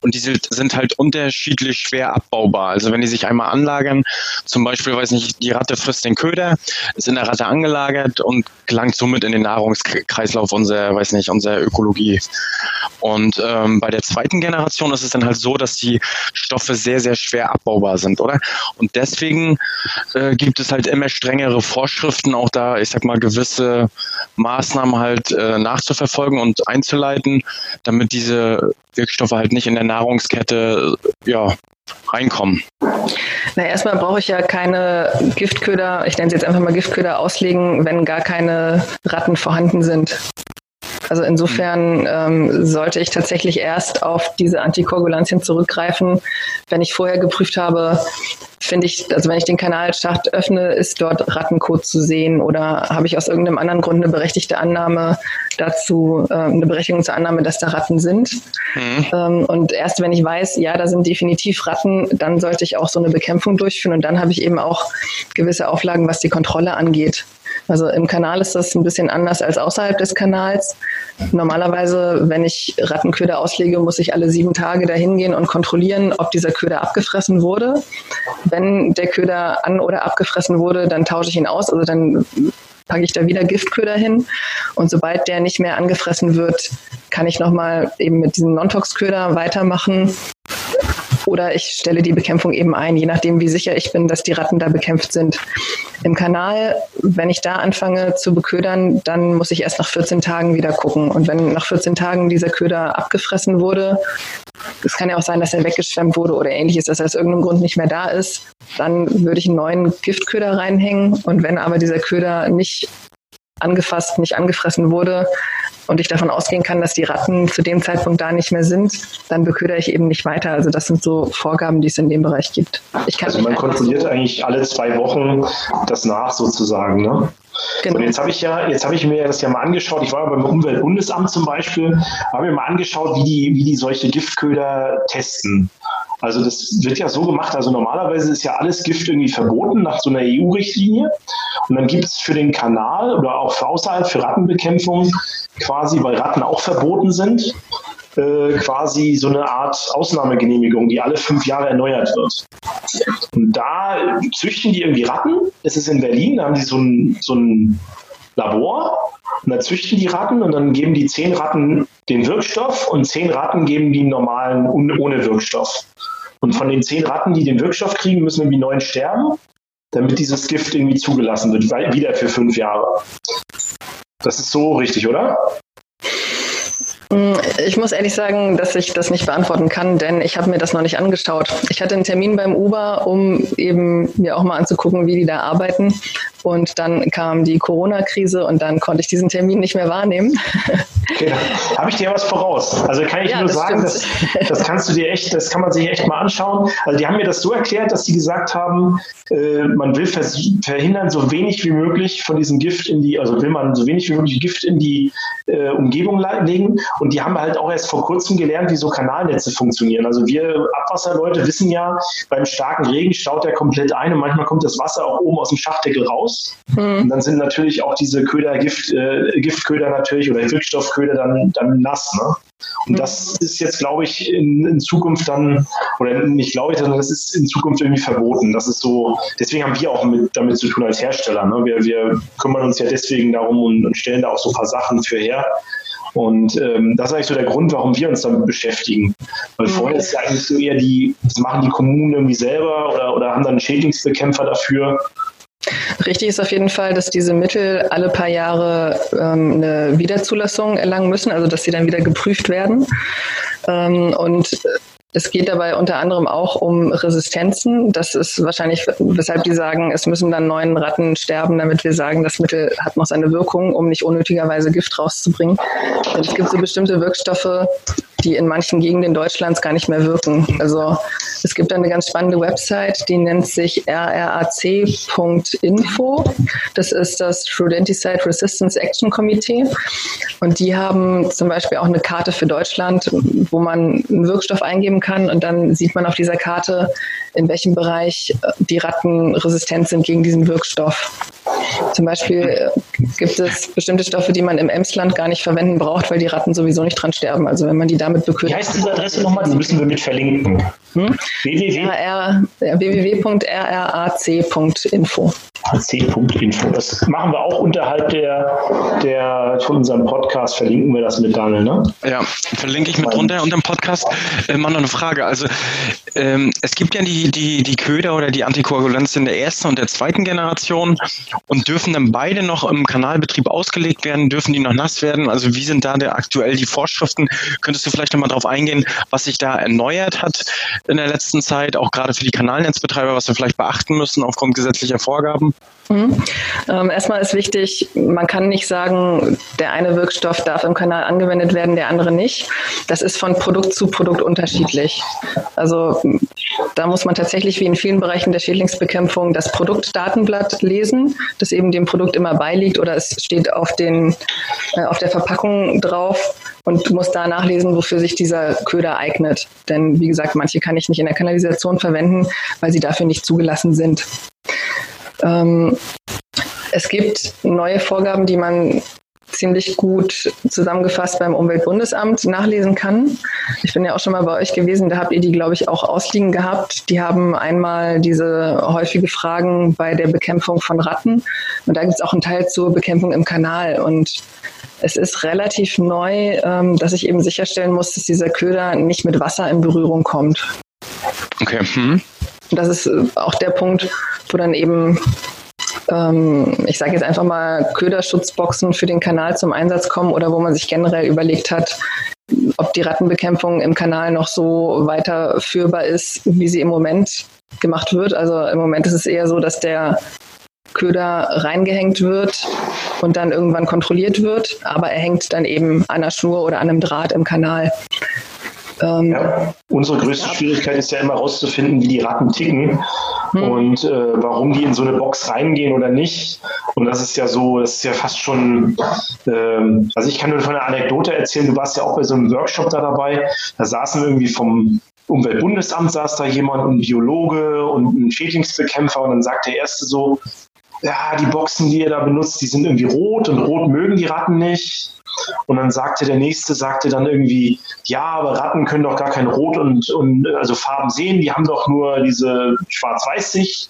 und die sind halt unterschiedlich schwer abbaubar. Also wenn die sich einmal anlagern, zum Beispiel, weiß nicht, die Ratte frisst den Köder, ist in der Ratte angelagert und gelangt somit in den Nahrungskreislauf unserer, weiß nicht, unserer Ökologie. Und ähm, bei der zweiten Generation ist es dann halt so, dass die Stoffe sehr, sehr schwer abbaubar sind, oder? Und deswegen äh, gibt es halt immer strengere Vorschriften, auch da, ich sag mal, gewisse Maßnahmen halt äh, nachzuverfolgen und einzuleiten, damit diese Wirkstoffe halt nicht in der Nahrungskette ja, reinkommen? Na, erstmal brauche ich ja keine Giftköder, ich nenne sie jetzt einfach mal Giftköder auslegen, wenn gar keine Ratten vorhanden sind. Also insofern ähm, sollte ich tatsächlich erst auf diese Antikoagulantien zurückgreifen, wenn ich vorher geprüft habe, finde ich, also wenn ich den Kanalschacht öffne, ist dort Rattenkot zu sehen oder habe ich aus irgendeinem anderen Grund eine berechtigte Annahme dazu, äh, eine Berechtigung zur Annahme, dass da Ratten sind. Mhm. Ähm, und erst wenn ich weiß, ja, da sind definitiv Ratten, dann sollte ich auch so eine Bekämpfung durchführen und dann habe ich eben auch gewisse Auflagen, was die Kontrolle angeht. Also im Kanal ist das ein bisschen anders als außerhalb des Kanals. Normalerweise, wenn ich Rattenköder auslege, muss ich alle sieben Tage dahin gehen und kontrollieren, ob dieser Köder abgefressen wurde. Wenn der Köder an- oder abgefressen wurde, dann tausche ich ihn aus. Also dann packe ich da wieder Giftköder hin. Und sobald der nicht mehr angefressen wird, kann ich nochmal eben mit diesem Non-Tox-Köder weitermachen oder ich stelle die Bekämpfung eben ein, je nachdem, wie sicher ich bin, dass die Ratten da bekämpft sind. Im Kanal, wenn ich da anfange zu beködern, dann muss ich erst nach 14 Tagen wieder gucken. Und wenn nach 14 Tagen dieser Köder abgefressen wurde, es kann ja auch sein, dass er weggeschwemmt wurde oder ähnliches, dass er aus irgendeinem Grund nicht mehr da ist, dann würde ich einen neuen Giftköder reinhängen. Und wenn aber dieser Köder nicht angefasst, nicht angefressen wurde und ich davon ausgehen kann, dass die Ratten zu dem Zeitpunkt da nicht mehr sind, dann beköder ich eben nicht weiter. Also das sind so Vorgaben, die es in dem Bereich gibt. also man kontrolliert eigentlich alle zwei Wochen das nach sozusagen, ne? Genau. Und jetzt habe ich ja, jetzt habe ich mir das ja mal angeschaut. Ich war beim Umweltbundesamt zum Beispiel, habe mir mal angeschaut, wie die, wie die solche Giftköder testen. Also das wird ja so gemacht, also normalerweise ist ja alles Gift irgendwie verboten nach so einer EU-Richtlinie. Und dann gibt es für den Kanal oder auch für außerhalb für Rattenbekämpfung quasi, weil Ratten auch verboten sind, äh, quasi so eine Art Ausnahmegenehmigung, die alle fünf Jahre erneuert wird. Und da züchten die irgendwie Ratten. Es ist in Berlin, da haben die so ein, so ein Labor und da züchten die Ratten und dann geben die zehn Ratten den Wirkstoff und zehn Ratten geben die normalen ohne Wirkstoff. Und von den zehn Ratten, die den Wirkstoff kriegen, müssen irgendwie neun sterben, damit dieses Gift irgendwie zugelassen wird, wieder für fünf Jahre. Das ist so richtig, oder? Mm, ich muss ehrlich sagen, dass ich das nicht beantworten kann, denn ich habe mir das noch nicht angeschaut. Ich hatte einen Termin beim Uber, um eben mir auch mal anzugucken, wie die da arbeiten. Und dann kam die Corona-Krise und dann konnte ich diesen Termin nicht mehr wahrnehmen. Okay, habe ich dir was voraus. Also kann ich ja, nur das sagen, das, das kannst du dir echt, das kann man sich echt mal anschauen. Also die haben mir das so erklärt, dass sie gesagt haben, äh, man will verhindern, so wenig wie möglich von diesem Gift in die, also will man so wenig wie möglich Gift in die äh, Umgebung legen. Und die haben halt auch erst vor kurzem gelernt, wie so Kanalnetze funktionieren. Also wir Abwasserleute wissen ja, beim starken Regen staut er komplett ein und manchmal kommt das Wasser auch oben aus dem Schachtdeckel raus. Mhm. Und dann sind natürlich auch diese Köder, Gift, äh, Giftköder natürlich oder Wirkstoffköder dann, dann nass. Ne? Und das ist jetzt, glaube ich, in, in, Zukunft dann, oder nicht glaube ich, sondern das ist in Zukunft irgendwie verboten. Das ist so, deswegen haben wir auch mit, damit zu tun als Hersteller. Ne? Wir, wir kümmern uns ja deswegen darum und, und stellen da auch so ein paar Sachen für her. Und ähm, das ist eigentlich so der Grund, warum wir uns damit beschäftigen. Weil mhm. vorher ist ja eigentlich so eher die, das machen die Kommunen irgendwie selber oder, oder haben dann Schädlingsbekämpfer dafür. Richtig ist auf jeden Fall, dass diese Mittel alle paar Jahre ähm, eine Wiederzulassung erlangen müssen, also dass sie dann wieder geprüft werden. Ähm, und es geht dabei unter anderem auch um Resistenzen. Das ist wahrscheinlich, weshalb die sagen, es müssen dann neun Ratten sterben, damit wir sagen, das Mittel hat noch seine Wirkung, um nicht unnötigerweise Gift rauszubringen. Denn es gibt so bestimmte Wirkstoffe, die in manchen Gegenden Deutschlands gar nicht mehr wirken. Also es gibt eine ganz spannende Website, die nennt sich rrac.info. Das ist das Rodenticide Resistance Action Committee. Und die haben zum Beispiel auch eine Karte für Deutschland, wo man einen Wirkstoff eingeben kann und dann sieht man auf dieser Karte, in welchem Bereich die Ratten resistent sind gegen diesen Wirkstoff. Zum Beispiel äh, gibt es bestimmte Stoffe, die man im Emsland gar nicht verwenden braucht, weil die Ratten sowieso nicht dran sterben. Also wenn man die damit bekühlt. Wie heißt diese Adresse nochmal? Die müssen wir mit verlinken. Hm? www.rrac.info. ac.info. Das machen wir auch unterhalb der, der von unserem Podcast, verlinken wir das mit Daniel, ne? Ja, verlinke ich mit drunter unter dem Podcast. Äh, mal noch eine Frage. Also ähm, es gibt ja die, die, die Köder oder die Antikoagulantien der ersten und der zweiten Generation und dürfen dann beide noch im Kanalbetrieb ausgelegt werden? Dürfen die noch nass werden? Also wie sind da der, aktuell die Vorschriften? Könntest du vielleicht nochmal darauf eingehen, was sich da erneuert hat in der letzten Zeit, auch gerade für die Kanalnetzbetreiber, was wir vielleicht beachten müssen aufgrund gesetzlicher Vorgaben? Mhm. Ähm, erstmal ist wichtig, man kann nicht sagen, der eine Wirkstoff darf im Kanal angewendet werden, der andere nicht. Das ist von Produkt zu Produkt unterschiedlich. Also da muss man tatsächlich wie in vielen Bereichen der Schädlingsbekämpfung das Produktdatenblatt lesen, das eben dem Produkt immer beiliegt oder es steht auf, den, äh, auf der Verpackung drauf und muss da nachlesen, wofür sich dieser Köder eignet. Denn wie gesagt, manche kann ich nicht in der Kanalisation verwenden, weil sie dafür nicht zugelassen sind. Ähm, es gibt neue Vorgaben, die man ziemlich gut zusammengefasst beim Umweltbundesamt nachlesen kann. Ich bin ja auch schon mal bei euch gewesen, da habt ihr die, glaube ich, auch ausliegen gehabt. Die haben einmal diese häufige Fragen bei der Bekämpfung von Ratten und da gibt es auch einen Teil zur Bekämpfung im Kanal und es ist relativ neu, ähm, dass ich eben sicherstellen muss, dass dieser Köder nicht mit Wasser in Berührung kommt. Okay. Mhm. Das ist äh, auch der Punkt, wo dann eben ähm, ich sage jetzt einfach mal, Köderschutzboxen für den Kanal zum Einsatz kommen oder wo man sich generell überlegt hat, ob die Rattenbekämpfung im Kanal noch so weiterführbar ist, wie sie im Moment gemacht wird. Also im Moment ist es eher so, dass der Köder reingehängt wird und dann irgendwann kontrolliert wird, aber er hängt dann eben an einer Schnur oder an einem Draht im Kanal. Ähm, ja, unsere größte ja. Schwierigkeit ist ja immer herauszufinden, wie die Ratten ticken hm. und äh, warum die in so eine Box reingehen oder nicht. Und das ist ja so, das ist ja fast schon, äh, also ich kann nur von einer Anekdote erzählen, du warst ja auch bei so einem Workshop da dabei, da saßen irgendwie vom Umweltbundesamt saß da jemand, ein Biologe und ein Schädlingsbekämpfer und dann sagt der Erste so, ja, die Boxen, die ihr da benutzt, die sind irgendwie rot und rot mögen die Ratten nicht. Und dann sagte der nächste, sagte dann irgendwie, ja, aber Ratten können doch gar kein Rot und, und also Farben sehen, die haben doch nur diese Schwarz-Weiß-Sicht.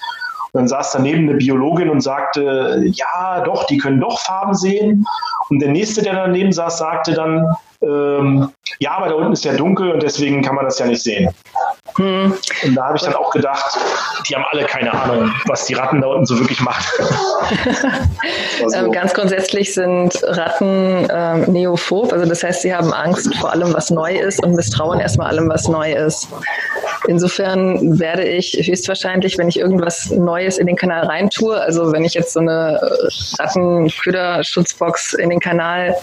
Und dann saß daneben eine Biologin und sagte, ja, doch, die können doch Farben sehen. Und der nächste, der daneben saß, sagte dann, ähm, ja, aber da unten ist ja dunkel und deswegen kann man das ja nicht sehen. Hm. Und da habe ich dann auch gedacht, die haben alle keine Ahnung, was die Ratten da unten so wirklich machen. *laughs* so. ähm, ganz grundsätzlich sind Ratten ähm, neophob, also das heißt, sie haben Angst vor allem, was neu ist und misstrauen erstmal allem, was neu ist. Insofern werde ich höchstwahrscheinlich, wenn ich irgendwas Neues in den Kanal reintue, also wenn ich jetzt so eine Rattenköderschutzbox in den Kanal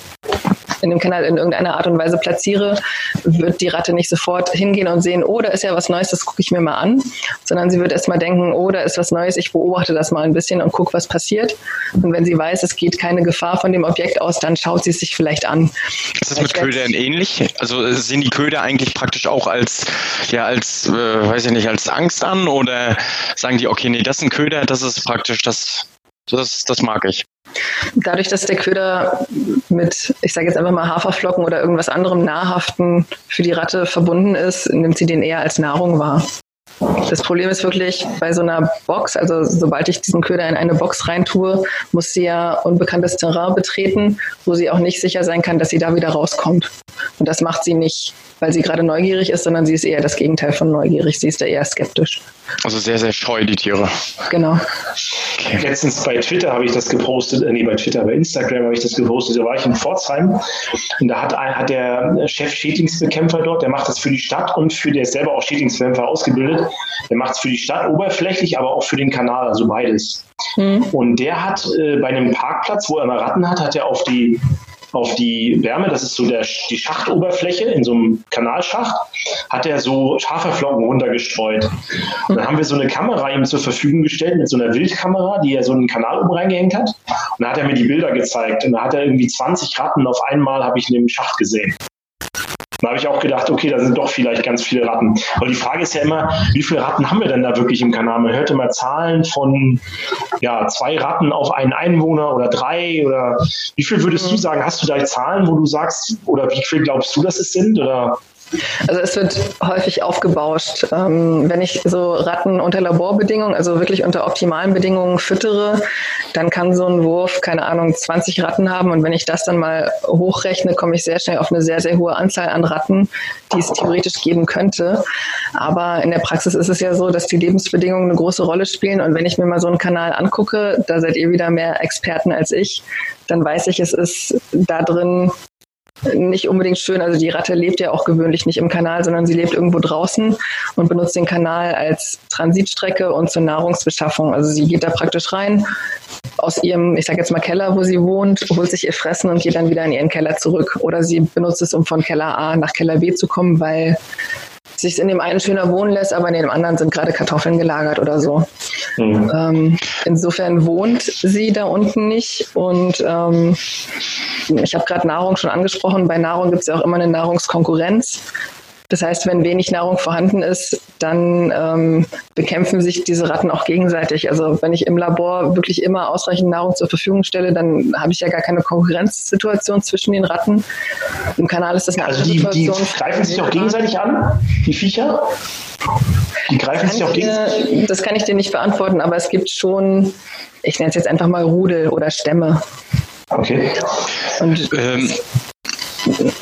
in dem Kanal in irgendeiner Art und Weise platziere, wird die Ratte nicht sofort hingehen und sehen, oh, da ist ja was Neues, das gucke ich mir mal an, sondern sie wird erstmal denken, oh, da ist was Neues, ich beobachte das mal ein bisschen und gucke, was passiert. Und wenn sie weiß, es geht keine Gefahr von dem Objekt aus, dann schaut sie es sich vielleicht an. Ist das mit Ködern ähnlich? Also sind die Köder eigentlich praktisch auch als, ja, als, äh, weiß ich nicht, als Angst an oder sagen die, okay, nee, das ist ein Köder, das ist praktisch das, das, das mag ich. Dadurch, dass der Köder mit, ich sage jetzt einfach mal Haferflocken oder irgendwas anderem Nahrhaften für die Ratte verbunden ist, nimmt sie den eher als Nahrung wahr. Das Problem ist wirklich bei so einer Box, also sobald ich diesen Köder in eine Box reintue, muss sie ja unbekanntes Terrain betreten, wo sie auch nicht sicher sein kann, dass sie da wieder rauskommt. Und das macht sie nicht, weil sie gerade neugierig ist, sondern sie ist eher das Gegenteil von neugierig. Sie ist da eher skeptisch. Also sehr, sehr scheu, die Tiere. Genau. Okay. Letztens bei Twitter habe ich das gepostet, äh, nee, bei Twitter, bei Instagram habe ich das gepostet. Da war ich in Pforzheim und da hat, hat der Chef Schädlingsbekämpfer dort, der macht das für die Stadt und für der ist selber auch Schädlingsbekämpfer ausgebildet. Der macht es für die Stadt oberflächlich, aber auch für den Kanal, also beides. Mhm. Und der hat äh, bei einem Parkplatz, wo er mal Ratten hat, hat er auf die auf die Wärme, das ist so der, die Schachtoberfläche in so einem Kanalschacht, hat er so Haferflocken runtergestreut. Und dann haben wir so eine Kamera ihm zur Verfügung gestellt mit so einer Wildkamera, die er so einen Kanal oben reingehängt hat. Und da hat er mir die Bilder gezeigt. Und da hat er irgendwie 20 Ratten auf einmal, habe ich in dem Schacht gesehen. Da habe ich auch gedacht, okay, da sind doch vielleicht ganz viele Ratten. Aber die Frage ist ja immer, wie viele Ratten haben wir denn da wirklich im Kanal? Man hört immer Zahlen von ja, zwei Ratten auf einen Einwohner oder drei oder wie viel würdest du mhm. sagen? Hast du da Zahlen, wo du sagst, oder wie viel glaubst du, dass es sind? Oder also es wird häufig aufgebauscht. Ähm, wenn ich so Ratten unter Laborbedingungen, also wirklich unter optimalen Bedingungen füttere, dann kann so ein Wurf, keine Ahnung, 20 Ratten haben. Und wenn ich das dann mal hochrechne, komme ich sehr schnell auf eine sehr, sehr hohe Anzahl an Ratten, die es theoretisch geben könnte. Aber in der Praxis ist es ja so, dass die Lebensbedingungen eine große Rolle spielen. Und wenn ich mir mal so einen Kanal angucke, da seid ihr wieder mehr Experten als ich, dann weiß ich, es ist da drin nicht unbedingt schön. Also die Ratte lebt ja auch gewöhnlich nicht im Kanal, sondern sie lebt irgendwo draußen und benutzt den Kanal als Transitstrecke und zur Nahrungsbeschaffung. Also sie geht da praktisch rein aus ihrem, ich sage jetzt mal Keller, wo sie wohnt, holt sich ihr Fressen und geht dann wieder in ihren Keller zurück. Oder sie benutzt es, um von Keller A nach Keller B zu kommen, weil sich in dem einen schöner wohnen lässt, aber in dem anderen sind gerade Kartoffeln gelagert oder so. Mhm. Ähm, insofern wohnt sie da unten nicht und ähm, ich habe gerade Nahrung schon angesprochen. Bei Nahrung gibt es ja auch immer eine Nahrungskonkurrenz. Das heißt, wenn wenig Nahrung vorhanden ist, dann ähm, bekämpfen sich diese Ratten auch gegenseitig. Also wenn ich im Labor wirklich immer ausreichend Nahrung zur Verfügung stelle, dann habe ich ja gar keine Konkurrenzsituation zwischen den Ratten. Im Kanal ist das eine also die, Die greifen sich auch gegenseitig an, die Viecher? Die greifen sich auch gegenseitig? Das kann ich dir nicht beantworten, aber es gibt schon, ich nenne es jetzt einfach mal Rudel oder Stämme. Okay. Und ähm.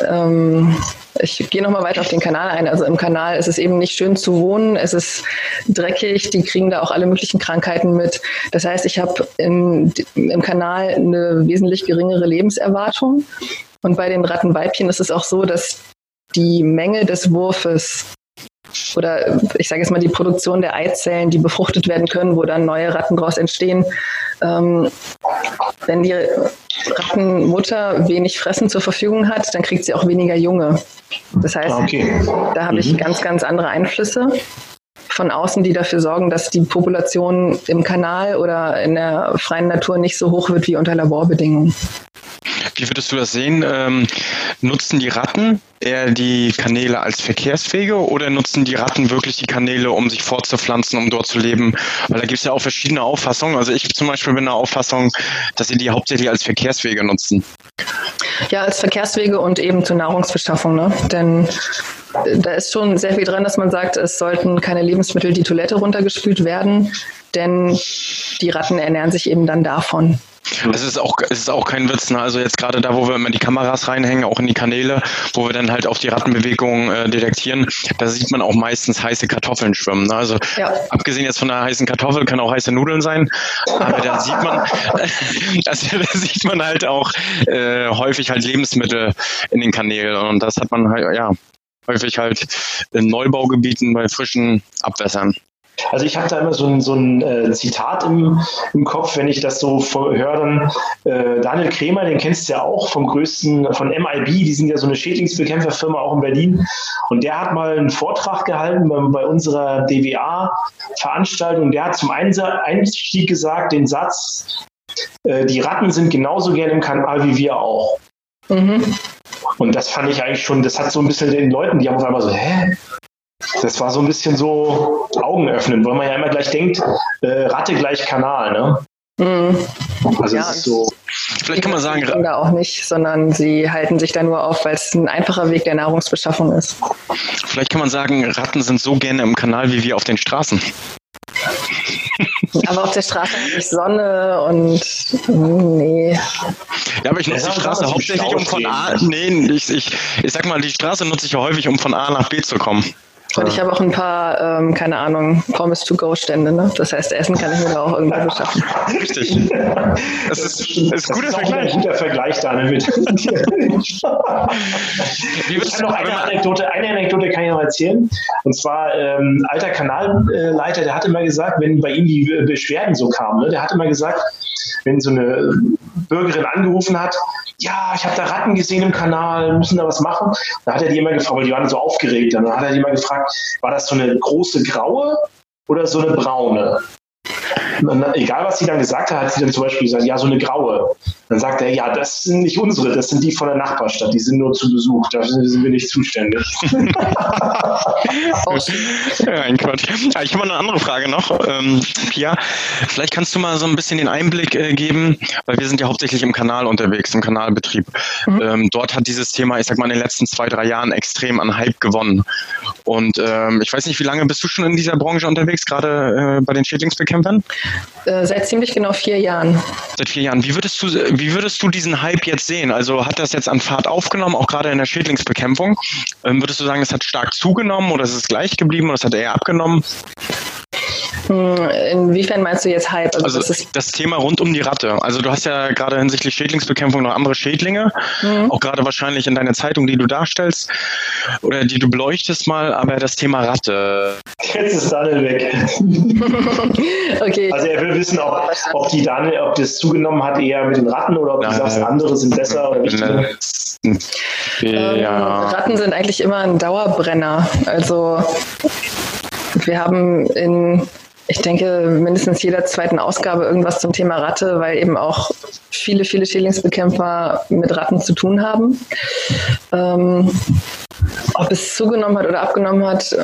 Ähm, ich gehe nochmal weiter auf den Kanal ein. Also im Kanal ist es eben nicht schön zu wohnen, es ist dreckig, die kriegen da auch alle möglichen Krankheiten mit. Das heißt, ich habe im Kanal eine wesentlich geringere Lebenserwartung. Und bei den Rattenweibchen ist es auch so, dass die Menge des Wurfes oder ich sage jetzt mal die Produktion der Eizellen, die befruchtet werden können, wo dann neue Ratten daraus entstehen. Ähm, wenn die Rattenmutter wenig Fressen zur Verfügung hat, dann kriegt sie auch weniger Junge. Das heißt, ah, okay. da habe ich mhm. ganz, ganz andere Einflüsse von außen, die dafür sorgen, dass die Population im Kanal oder in der freien Natur nicht so hoch wird wie unter Laborbedingungen. Wie würdest du das sehen? Ähm, nutzen die Ratten eher die Kanäle als Verkehrswege oder nutzen die Ratten wirklich die Kanäle, um sich fortzupflanzen, um dort zu leben? Weil da gibt es ja auch verschiedene Auffassungen. Also ich zum Beispiel bin der Auffassung, dass sie die hauptsächlich als Verkehrswege nutzen. Ja, als Verkehrswege und eben zur Nahrungsbeschaffung. Ne? Denn äh, da ist schon sehr viel dran, dass man sagt, es sollten keine Lebensmittel die Toilette runtergespült werden, denn die Ratten ernähren sich eben dann davon. Es ist auch, es ist auch kein Witz, ne? Also jetzt gerade da, wo wir immer die Kameras reinhängen, auch in die Kanäle, wo wir dann halt auch die Rattenbewegungen äh, detektieren, da sieht man auch meistens heiße Kartoffeln schwimmen. Ne? Also ja. abgesehen jetzt von der heißen Kartoffel kann auch heiße Nudeln sein, aber da sieht man, *laughs* also, da sieht man halt auch äh, häufig halt Lebensmittel in den Kanälen und das hat man halt, ja, häufig halt in Neubaugebieten bei frischen Abwässern. Also ich habe da immer so ein, so ein äh, Zitat im, im Kopf, wenn ich das so höre, dann äh, Daniel Kremer, den kennst du ja auch vom größten, von MIB, die sind ja so eine Schädlingsbekämpferfirma auch in Berlin. Und der hat mal einen Vortrag gehalten bei, bei unserer DWA-Veranstaltung. Der hat zum Einstieg gesagt, den Satz, äh, die Ratten sind genauso gern im Kanal wie wir auch. Mhm. Und das fand ich eigentlich schon, das hat so ein bisschen den Leuten, die haben auf einmal so, hä? Das war so ein bisschen so Augen öffnen, weil man ja immer gleich denkt, äh, Ratte gleich Kanal, ne? Mhm. Also ja, ist so. Vielleicht kann man sagen, da auch nicht, sondern sie halten sich da nur auf, weil es ein einfacher Weg der Nahrungsbeschaffung ist. Vielleicht kann man sagen, Ratten sind so gerne im Kanal wie wir auf den Straßen. Aber auf der Straße habe ich Sonne und nee. Ja, aber ich nutze die Straße hauptsächlich um von A. Nee, ich, ich, ich sag mal, die Straße nutze ich ja häufig, um von A nach B zu kommen. Und ich habe auch ein paar, ähm, keine Ahnung, Promise-to-Go-Stände. Ne? Das heißt, Essen kann ich mir da auch irgendwo *laughs* beschaffen. Richtig. Das ist, das ist, guter ist ein guter Vergleich, Daniel. Mit *laughs* ich kann noch eine Anekdote, eine Anekdote kann ich noch erzählen. Und zwar, ähm, alter Kanalleiter, der hat immer gesagt, wenn bei ihm die Beschwerden so kamen, ne, der hat immer gesagt, wenn so eine Bürgerin angerufen hat, ja, ich habe da Ratten gesehen im Kanal, müssen da was machen. Da hat er die immer gefragt, weil die waren so aufgeregt. Dann hat er die immer gefragt, war das so eine große graue oder so eine braune? Egal was sie dann gesagt hat, hat sie dann zum Beispiel gesagt, ja, so eine graue. Dann sagt er, ja, das sind nicht unsere, das sind die von der Nachbarstadt, die sind nur zu Besuch, dafür sind wir nicht zuständig. *laughs* Ein Quatsch. Ich habe mal eine andere Frage noch, ähm, Pia. Vielleicht kannst du mal so ein bisschen den Einblick äh, geben, weil wir sind ja hauptsächlich im Kanal unterwegs, im Kanalbetrieb. Mhm. Ähm, dort hat dieses Thema, ich sag mal, in den letzten zwei, drei Jahren extrem an Hype gewonnen. Und ähm, ich weiß nicht, wie lange bist du schon in dieser Branche unterwegs, gerade äh, bei den Schädlingsbekämpfern? Äh, seit ziemlich genau vier Jahren. Seit vier Jahren. Wie würdest du, wie würdest du diesen Hype jetzt sehen? Also hat das jetzt an Fahrt aufgenommen, auch gerade in der Schädlingsbekämpfung? Ähm, würdest du sagen, es hat stark zugenommen oder ist es gleich geblieben oder es hat eher abgenommen? Hm, inwiefern meinst du jetzt Hype? Also, also das, das, Thema rund um die Ratte. Also du hast ja gerade hinsichtlich Schädlingsbekämpfung noch andere Schädlinge, mhm. auch gerade wahrscheinlich in deiner Zeitung, die du darstellst oder die du beleuchtest mal, aber das Thema Ratte. Jetzt ist Daniel weg. *laughs* okay. Also er will wissen, ob, ob die Daniel, ob das zugenommen hat eher mit den Ratten oder ob du sagst, andere sind besser oder wichtiger. Ähm, ja. Ratten sind eigentlich immer ein Dauerbrenner. Also wir haben in ich denke, mindestens jeder zweiten Ausgabe irgendwas zum Thema Ratte, weil eben auch viele, viele Schädlingsbekämpfer mit Ratten zu tun haben. Ähm, ob es zugenommen hat oder abgenommen hat,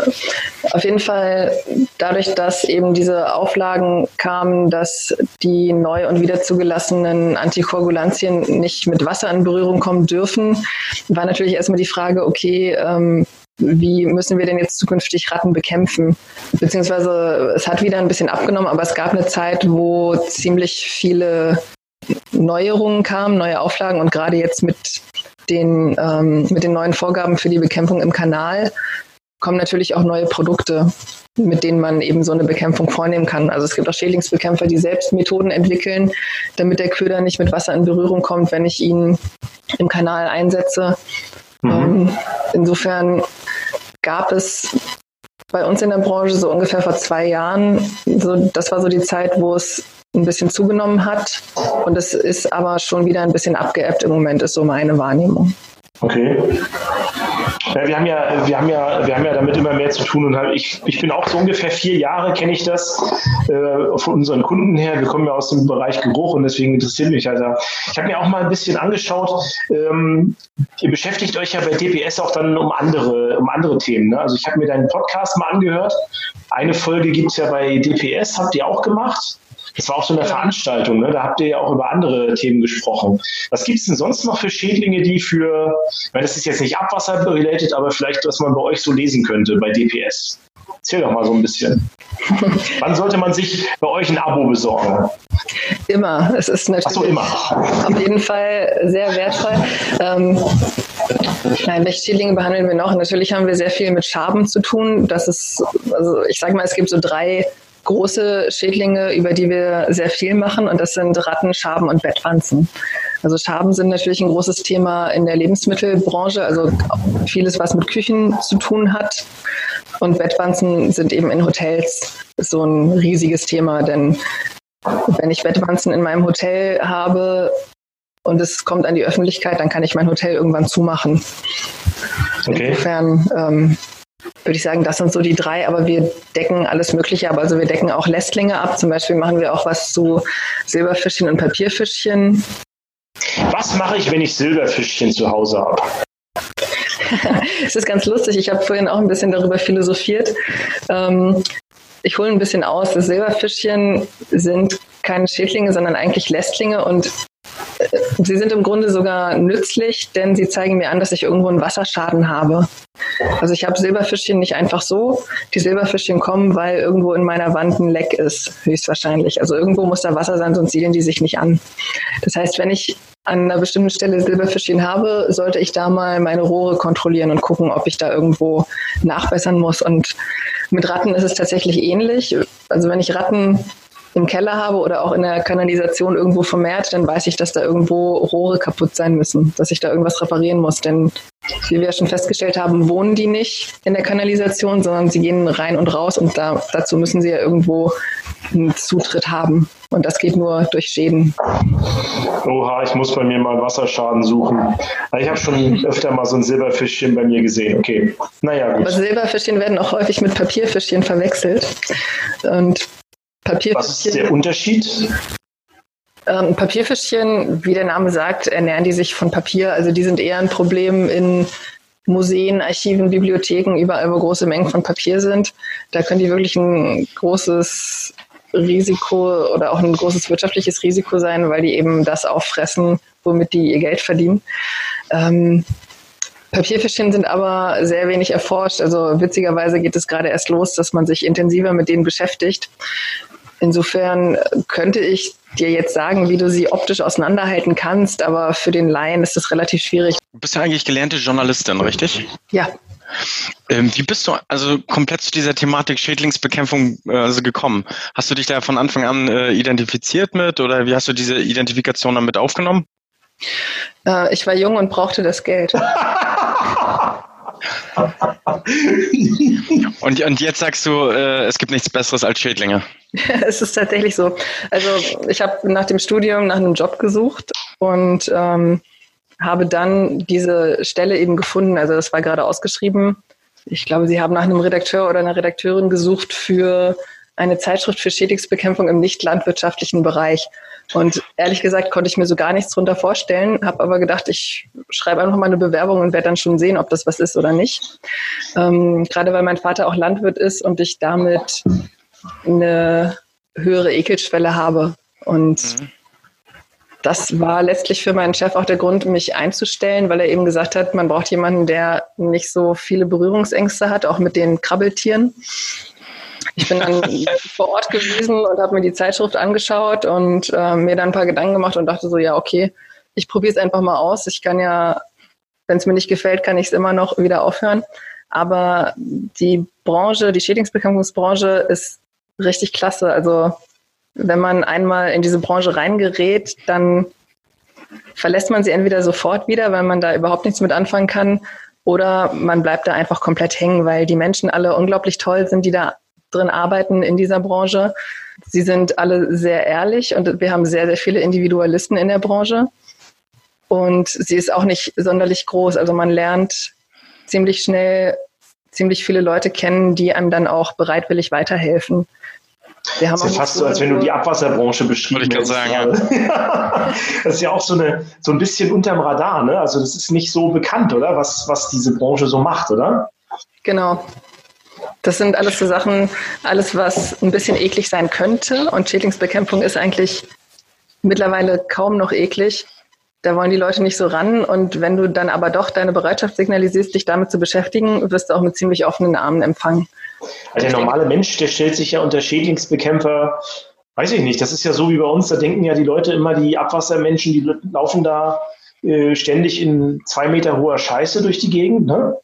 auf jeden Fall dadurch, dass eben diese Auflagen kamen, dass die neu und wieder zugelassenen Antikoagulantien nicht mit Wasser in Berührung kommen dürfen, war natürlich erstmal die Frage, okay, ähm, wie müssen wir denn jetzt zukünftig Ratten bekämpfen? Beziehungsweise es hat wieder ein bisschen abgenommen, aber es gab eine Zeit, wo ziemlich viele Neuerungen kamen, neue Auflagen und gerade jetzt mit den, ähm, mit den neuen Vorgaben für die Bekämpfung im Kanal kommen natürlich auch neue Produkte, mit denen man eben so eine Bekämpfung vornehmen kann. Also es gibt auch Schädlingsbekämpfer, die selbst Methoden entwickeln, damit der Köder nicht mit Wasser in Berührung kommt, wenn ich ihn im Kanal einsetze. Mhm. Ähm, insofern gab es bei uns in der Branche so ungefähr vor zwei Jahren, so, das war so die Zeit, wo es ein bisschen zugenommen hat. Und es ist aber schon wieder ein bisschen abgeebbt im Moment, ist so meine Wahrnehmung. Okay. Ja, wir haben ja, wir haben ja, wir haben ja damit immer mehr zu tun und ich, ich bin auch so ungefähr vier Jahre kenne ich das äh, von unseren Kunden her. Wir kommen ja aus dem Bereich Geruch und deswegen interessiert mich also. Ich habe mir auch mal ein bisschen angeschaut. Ähm, ihr beschäftigt euch ja bei DPS auch dann um andere, um andere Themen. Ne? Also ich habe mir deinen Podcast mal angehört. Eine Folge gibt es ja bei DPS, habt ihr auch gemacht. Das war auch so eine Veranstaltung, ne? da habt ihr ja auch über andere Themen gesprochen. Was gibt es denn sonst noch für Schädlinge, die für, weil das ist jetzt nicht Abwasser-related, aber vielleicht, was man bei euch so lesen könnte bei DPS? Erzähl doch mal so ein bisschen. *laughs* Wann sollte man sich bei euch ein Abo besorgen? Immer. Es ist natürlich so, immer. auf jeden Fall sehr wertvoll. Ähm, Nein, welche Schädlinge behandeln wir noch? Natürlich haben wir sehr viel mit Schaben zu tun. Das ist, also ich sage mal, es gibt so drei große Schädlinge, über die wir sehr viel machen, und das sind Ratten, Schaben und Bettwanzen. Also Schaben sind natürlich ein großes Thema in der Lebensmittelbranche, also vieles, was mit Küchen zu tun hat. Und Bettwanzen sind eben in Hotels so ein riesiges Thema, denn wenn ich Bettwanzen in meinem Hotel habe und es kommt an die Öffentlichkeit, dann kann ich mein Hotel irgendwann zumachen. Okay. Insofern ähm, würde ich sagen, das sind so die drei, aber wir decken alles Mögliche ab. Also wir decken auch Lästlinge ab. Zum Beispiel machen wir auch was zu Silberfischchen und Papierfischchen. Was mache ich, wenn ich Silberfischchen zu Hause habe? *laughs* es ist ganz lustig. Ich habe vorhin auch ein bisschen darüber philosophiert. Ähm, ich hole ein bisschen aus. Silberfischchen sind keine Schädlinge, sondern eigentlich Lästlinge und Sie sind im Grunde sogar nützlich, denn sie zeigen mir an, dass ich irgendwo einen Wasserschaden habe. Also ich habe Silberfischchen nicht einfach so. Die Silberfischchen kommen, weil irgendwo in meiner Wand ein Leck ist, höchstwahrscheinlich. Also irgendwo muss da Wasser sein, sonst siedeln die sich nicht an. Das heißt, wenn ich an einer bestimmten Stelle Silberfischchen habe, sollte ich da mal meine Rohre kontrollieren und gucken, ob ich da irgendwo nachbessern muss. Und mit Ratten ist es tatsächlich ähnlich. Also wenn ich Ratten im Keller habe oder auch in der Kanalisation irgendwo vermehrt, dann weiß ich, dass da irgendwo Rohre kaputt sein müssen, dass ich da irgendwas reparieren muss. Denn wie wir schon festgestellt haben, wohnen die nicht in der Kanalisation, sondern sie gehen rein und raus und da, dazu müssen sie ja irgendwo einen Zutritt haben. Und das geht nur durch Schäden. Oha, ich muss bei mir mal Wasserschaden suchen. Ich habe schon öfter mal so ein Silberfischchen bei mir gesehen. Okay, naja, gut. Aber Silberfischchen werden auch häufig mit Papierfischchen verwechselt. Und Papierfischchen. Was ist der Unterschied? Ähm, Papierfischchen, wie der Name sagt, ernähren die sich von Papier. Also die sind eher ein Problem in Museen, Archiven, Bibliotheken, überall, wo große Mengen von Papier sind. Da können die wirklich ein großes Risiko oder auch ein großes wirtschaftliches Risiko sein, weil die eben das auffressen, womit die ihr Geld verdienen. Ähm, Papierfischchen sind aber sehr wenig erforscht. Also witzigerweise geht es gerade erst los, dass man sich intensiver mit denen beschäftigt. Insofern könnte ich dir jetzt sagen, wie du sie optisch auseinanderhalten kannst, aber für den Laien ist das relativ schwierig. Du bist ja eigentlich gelernte Journalistin, richtig? Ja. Ähm, wie bist du also komplett zu dieser Thematik Schädlingsbekämpfung äh, also gekommen? Hast du dich da von Anfang an äh, identifiziert mit oder wie hast du diese Identifikation damit aufgenommen? Äh, ich war jung und brauchte das Geld. *laughs* und, und jetzt sagst du, äh, es gibt nichts Besseres als Schädlinge. *laughs* es ist tatsächlich so. Also ich habe nach dem Studium nach einem Job gesucht und ähm, habe dann diese Stelle eben gefunden. Also das war gerade ausgeschrieben. Ich glaube, Sie haben nach einem Redakteur oder einer Redakteurin gesucht für eine Zeitschrift für Schädlingsbekämpfung im nicht landwirtschaftlichen Bereich. Und ehrlich gesagt konnte ich mir so gar nichts drunter vorstellen, habe aber gedacht, ich schreibe einfach mal eine Bewerbung und werde dann schon sehen, ob das was ist oder nicht. Ähm, gerade weil mein Vater auch Landwirt ist und ich damit eine höhere Ekelschwelle habe. Und mhm. das war letztlich für meinen Chef auch der Grund, mich einzustellen, weil er eben gesagt hat, man braucht jemanden, der nicht so viele Berührungsängste hat, auch mit den Krabbeltieren. Ich bin dann *laughs* vor Ort gewesen und habe mir die Zeitschrift angeschaut und äh, mir dann ein paar Gedanken gemacht und dachte so, ja, okay, ich probiere es einfach mal aus. Ich kann ja wenn es mir nicht gefällt, kann ich es immer noch wieder aufhören. Aber die Branche, die Schädlingsbekämpfungsbranche ist richtig klasse. Also wenn man einmal in diese Branche reingerät, dann verlässt man sie entweder sofort wieder, weil man da überhaupt nichts mit anfangen kann, oder man bleibt da einfach komplett hängen, weil die Menschen alle unglaublich toll sind, die da drin arbeiten in dieser Branche. Sie sind alle sehr ehrlich und wir haben sehr, sehr viele Individualisten in der Branche. Und sie ist auch nicht sonderlich groß. Also man lernt ziemlich schnell ziemlich viele Leute kennen, die einem dann auch bereitwillig weiterhelfen. Wir haben das ist ja fast so, als wenn du die Abwasserbranche beschrieben hättest. Sagen, ja. *laughs* das ist ja auch so, eine, so ein bisschen unterm Radar. Ne? Also das ist nicht so bekannt, oder? Was, was diese Branche so macht, oder? Genau. Das sind alles so Sachen, alles, was ein bisschen eklig sein könnte. Und Schädlingsbekämpfung ist eigentlich mittlerweile kaum noch eklig. Da wollen die Leute nicht so ran. Und wenn du dann aber doch deine Bereitschaft signalisierst, dich damit zu beschäftigen, wirst du auch mit ziemlich offenen Armen empfangen. Also der normale Mensch, der stellt sich ja unter Schädlingsbekämpfer, weiß ich nicht, das ist ja so wie bei uns, da denken ja die Leute immer, die Abwassermenschen, die laufen da äh, ständig in zwei Meter hoher Scheiße durch die Gegend. Ne?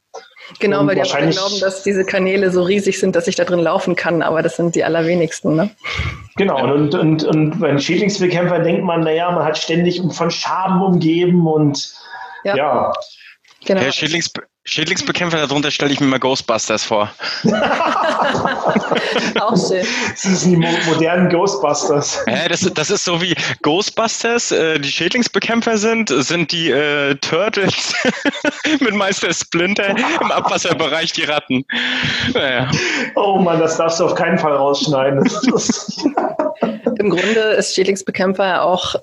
Genau, weil die wahrscheinlich glauben, dass diese Kanäle so riesig sind, dass ich da drin laufen kann, aber das sind die allerwenigsten. Ne? Genau, und, und, und bei Schädlingsbekämpfern denkt man, naja, man hat ständig von Schaben umgeben und ja. ja. Genau. Herr Schädlings, Schädlingsbekämpfer, darunter stelle ich mir mal Ghostbusters vor. *laughs* Auch schön. Das sind die modernen Ghostbusters. Ja, das, das ist so wie Ghostbusters, äh, die Schädlingsbekämpfer sind, sind die äh, Turtles *laughs* mit Meister Splinter im Abwasserbereich die Ratten. Naja. Oh Mann, das darfst du auf keinen Fall rausschneiden. Im Grunde ist Schädlingsbekämpfer auch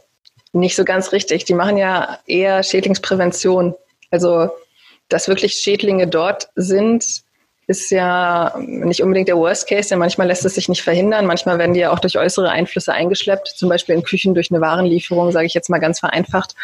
nicht so ganz richtig. Die machen ja eher Schädlingsprävention. Also dass wirklich Schädlinge dort sind, ist ja nicht unbedingt der Worst Case, denn manchmal lässt es sich nicht verhindern. Manchmal werden die ja auch durch äußere Einflüsse eingeschleppt, zum Beispiel in Küchen durch eine Warenlieferung, sage ich jetzt mal ganz vereinfacht.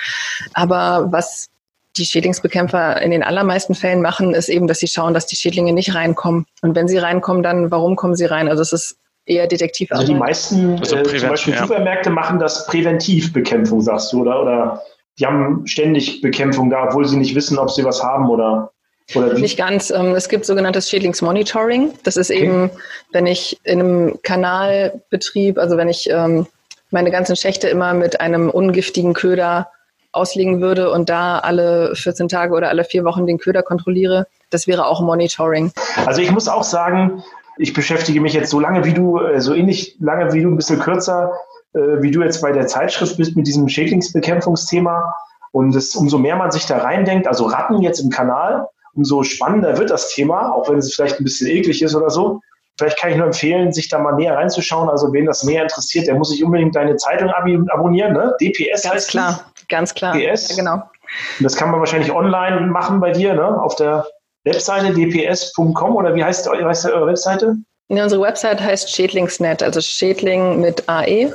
Aber was die Schädlingsbekämpfer in den allermeisten Fällen machen, ist eben, dass sie schauen, dass die Schädlinge nicht reinkommen. Und wenn sie reinkommen, dann warum kommen sie rein? Also es ist eher detektiv. Also die meisten, also äh, zum Beispiel ja. Supermärkte machen das Präventivbekämpfung, sagst du, oder? Oder die haben ständig Bekämpfung da, obwohl sie nicht wissen, ob sie was haben oder oder Nicht ganz. Ähm, es gibt sogenanntes Schädlingsmonitoring. Das ist okay. eben, wenn ich in einem Kanalbetrieb, also wenn ich ähm, meine ganzen Schächte immer mit einem ungiftigen Köder auslegen würde und da alle 14 Tage oder alle vier Wochen den Köder kontrolliere, das wäre auch Monitoring. Also ich muss auch sagen, ich beschäftige mich jetzt so lange wie du, äh, so ähnlich lange wie du, ein bisschen kürzer wie du jetzt bei der Zeitschrift bist mit diesem Schädlingsbekämpfungsthema. Und es, umso mehr man sich da reindenkt, also Ratten jetzt im Kanal, umso spannender wird das Thema, auch wenn es vielleicht ein bisschen eklig ist oder so. Vielleicht kann ich nur empfehlen, sich da mal näher reinzuschauen. Also wen das näher interessiert, der muss sich unbedingt deine Zeitung abonnieren, ne? DPS ganz heißt klar, die. ganz klar. DPS. Ja, genau. Und das kann man wahrscheinlich online machen bei dir, ne? Auf der Webseite dps.com oder wie heißt, wie heißt eure Webseite? Ja, unsere Website heißt Schädlingsnet, also Schädling mit AE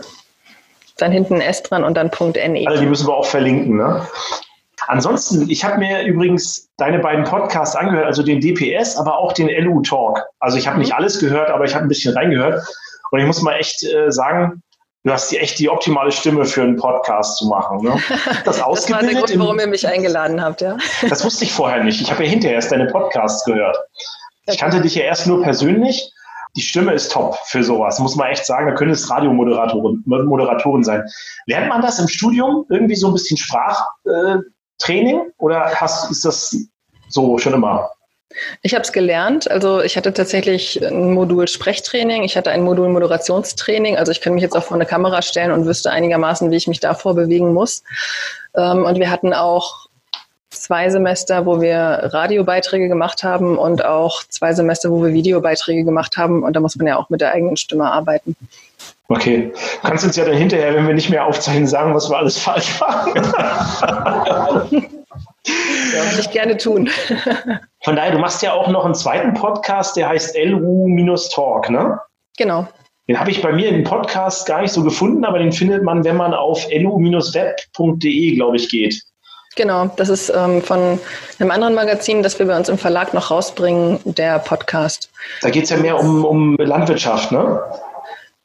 dann hinten ein S dran und dann .ne. Also die müssen wir auch verlinken, ne? Ansonsten, ich habe mir übrigens deine beiden Podcasts angehört, also den DPS, aber auch den LU Talk. Also ich habe nicht mhm. alles gehört, aber ich habe ein bisschen reingehört. Und ich muss mal echt äh, sagen, du hast die echt die optimale Stimme für einen Podcast zu machen. Ne? *laughs* Das, das war der Grund, warum ihr mich eingeladen habt, ja. *laughs* Das wusste ich vorher nicht. Ich habe ja hinterher erst deine Podcasts gehört. Ich kannte dich ja erst nur persönlich die Stimme ist top für sowas, muss man echt sagen. Da können es Radiomoderatoren Moderatoren sein. Lernt man das im Studium? Irgendwie so ein bisschen Sprachtraining? Oder hast, ist das so schon immer? Ich habe es gelernt. Also ich hatte tatsächlich ein Modul Sprechtraining, ich hatte ein Modul Moderationstraining. Also ich kann mich jetzt auch vor eine Kamera stellen und wüsste einigermaßen, wie ich mich davor bewegen muss. Ähm, und wir hatten auch zwei Semester, wo wir Radiobeiträge gemacht haben und auch zwei Semester, wo wir Videobeiträge gemacht haben. Und da muss man ja auch mit der eigenen Stimme arbeiten. Okay. Du kannst uns ja dann hinterher, wenn wir nicht mehr aufzeichnen, sagen, was wir alles falsch machen. *laughs* Ja. Kann ich gerne tun. *laughs* Von daher, du machst ja auch noch einen zweiten Podcast, der heißt LU-Talk, ne? Genau. Den habe ich bei mir im Podcast gar nicht so gefunden, aber den findet man, wenn man auf lu-web.de, glaube ich, geht. Genau, das ist ähm, von einem anderen Magazin, das wir bei uns im Verlag noch rausbringen, der Podcast. Da geht es ja mehr um, um Landwirtschaft, ne?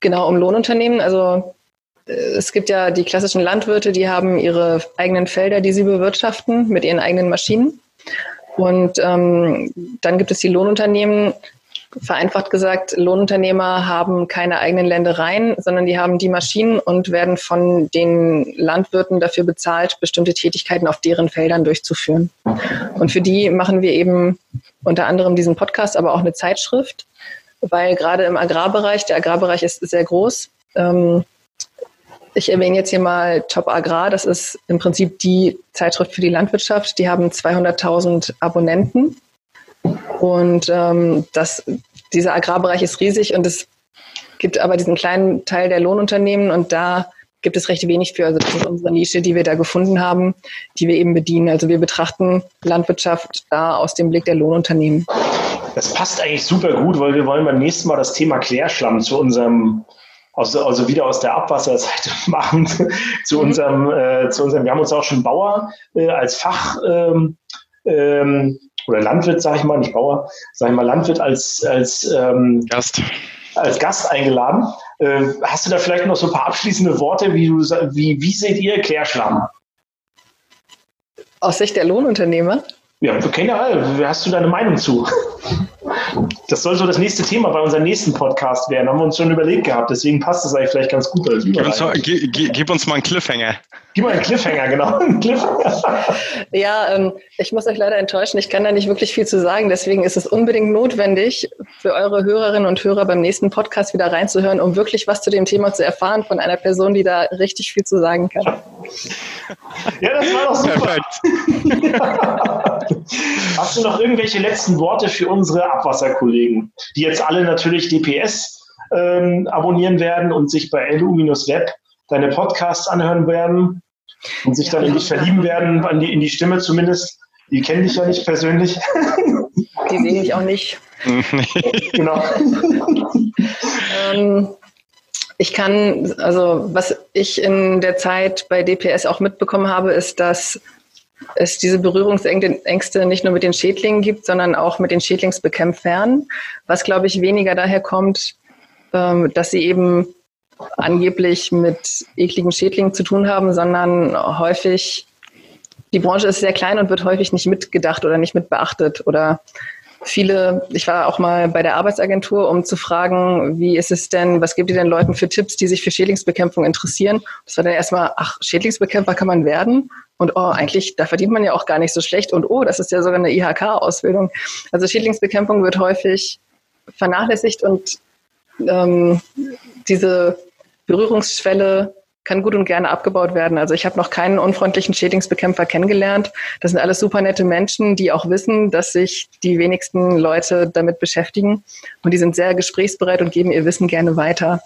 Genau, um Lohnunternehmen. Also äh, es gibt ja die klassischen Landwirte, die haben ihre eigenen Felder, die sie bewirtschaften mit ihren eigenen Maschinen. Und ähm, dann gibt es die Lohnunternehmen, vereinfacht gesagt, Lohnunternehmer haben keine eigenen Ländereien, sondern die haben die Maschinen und werden von den Landwirten dafür bezahlt, bestimmte Tätigkeiten auf deren Feldern durchzuführen. Und für die machen wir eben unter anderem diesen Podcast, aber auch eine Zeitschrift, weil gerade im Agrarbereich, der Agrarbereich ist sehr groß. Ähm, ich erwähne jetzt hier mal Top Agrar, das ist im Prinzip die Zeitschrift für die Landwirtschaft. Die haben 200.000 Abonnenten und ähm, das, dieser Agrarbereich ist riesig und es gibt aber diesen kleinen Teil der Lohnunternehmen und da gibt es recht wenig für. Also das ist unsere Nische, die wir da gefunden haben, die wir eben bedienen. Also wir betrachten Landwirtschaft da aus dem Blick der Lohnunternehmen. Das passt eigentlich super gut, weil wir wollen beim nächsten Mal das Thema Klärschlamm zu unserem also, also wieder aus der Abwasserseite *laughs* machen zu mhm. unserem, äh, zu unserem, wir haben uns auch schon Bauer äh, als Fach ähm, ähm, oder Landwirt, sage ich mal, nicht Bauer, sage ich mal Landwirt als, als ähm, Gast als Gast eingeladen. Äh, hast du da vielleicht noch so ein paar abschließende Worte, wie, du, wie, wie seht ihr Klärschlamm? Aus Sicht der Lohnunternehmer? Ja, generell, hast du deine Meinung zu? *laughs* Das soll so das nächste Thema bei unserem nächsten Podcast werden. Haben wir uns schon überlegt gehabt. Deswegen passt das eigentlich vielleicht ganz gut. Als gib, uns gib, gib uns mal einen Cliffhanger. Gib mal einen Cliffhanger, genau. *laughs* Einen Cliffhanger. Ja, ähm, ich muss euch leider enttäuschen. Ich kann da nicht wirklich viel zu sagen. Deswegen ist es unbedingt notwendig, für eure Hörerinnen und Hörer beim nächsten Podcast wieder reinzuhören, um wirklich was zu dem Thema zu erfahren von einer Person, die da richtig viel zu sagen kann. Ja, das war doch super. *laughs* Hast du noch irgendwelche letzten Worte für unsere Abwasserkollegen, die jetzt alle natürlich DPS ähm, abonnieren werden und sich bei LU-Web deine Podcasts anhören werden und sich ja, dann in dich verlieben werden, in die, in die Stimme zumindest. Die kennen dich ja nicht persönlich. *laughs* Die sehen mich auch nicht. *laughs* genau. ähm, ich kann, also was ich in der Zeit bei DPS auch mitbekommen habe, ist, dass es diese Berührungsängste nicht nur mit den Schädlingen gibt, sondern auch mit den Schädlingsbekämpfern, was, glaube ich, weniger daher kommt, ähm, dass sie eben angeblich mit ekligen Schädlingen zu tun haben, sondern häufig, die Branche ist sehr klein und wird häufig nicht mitgedacht oder nicht mitbeachtet oder viele, ich war auch mal bei der Arbeitsagentur, um zu fragen, wie ist es denn, was gibt ihr denn Leuten für Tipps, die sich für Schädlingsbekämpfung interessieren? Das war dann erstmal, ach, Schädlingsbekämpfer kann man werden. Und oh, eigentlich, da verdient man ja auch gar nicht so schlecht. Und oh, das ist ja sogar eine IHK-Ausbildung. Also Schädlingsbekämpfung wird häufig vernachlässigt und ähm, diese Berührungsschwelle kann gut und gerne abgebaut werden. Also ich habe noch keinen unfreundlichen Schädlingsbekämpfer kennengelernt. Das sind alles super nette Menschen, die auch wissen, dass sich die wenigsten Leute damit beschäftigen. Und die sind sehr gesprächsbereit und geben ihr Wissen gerne weiter.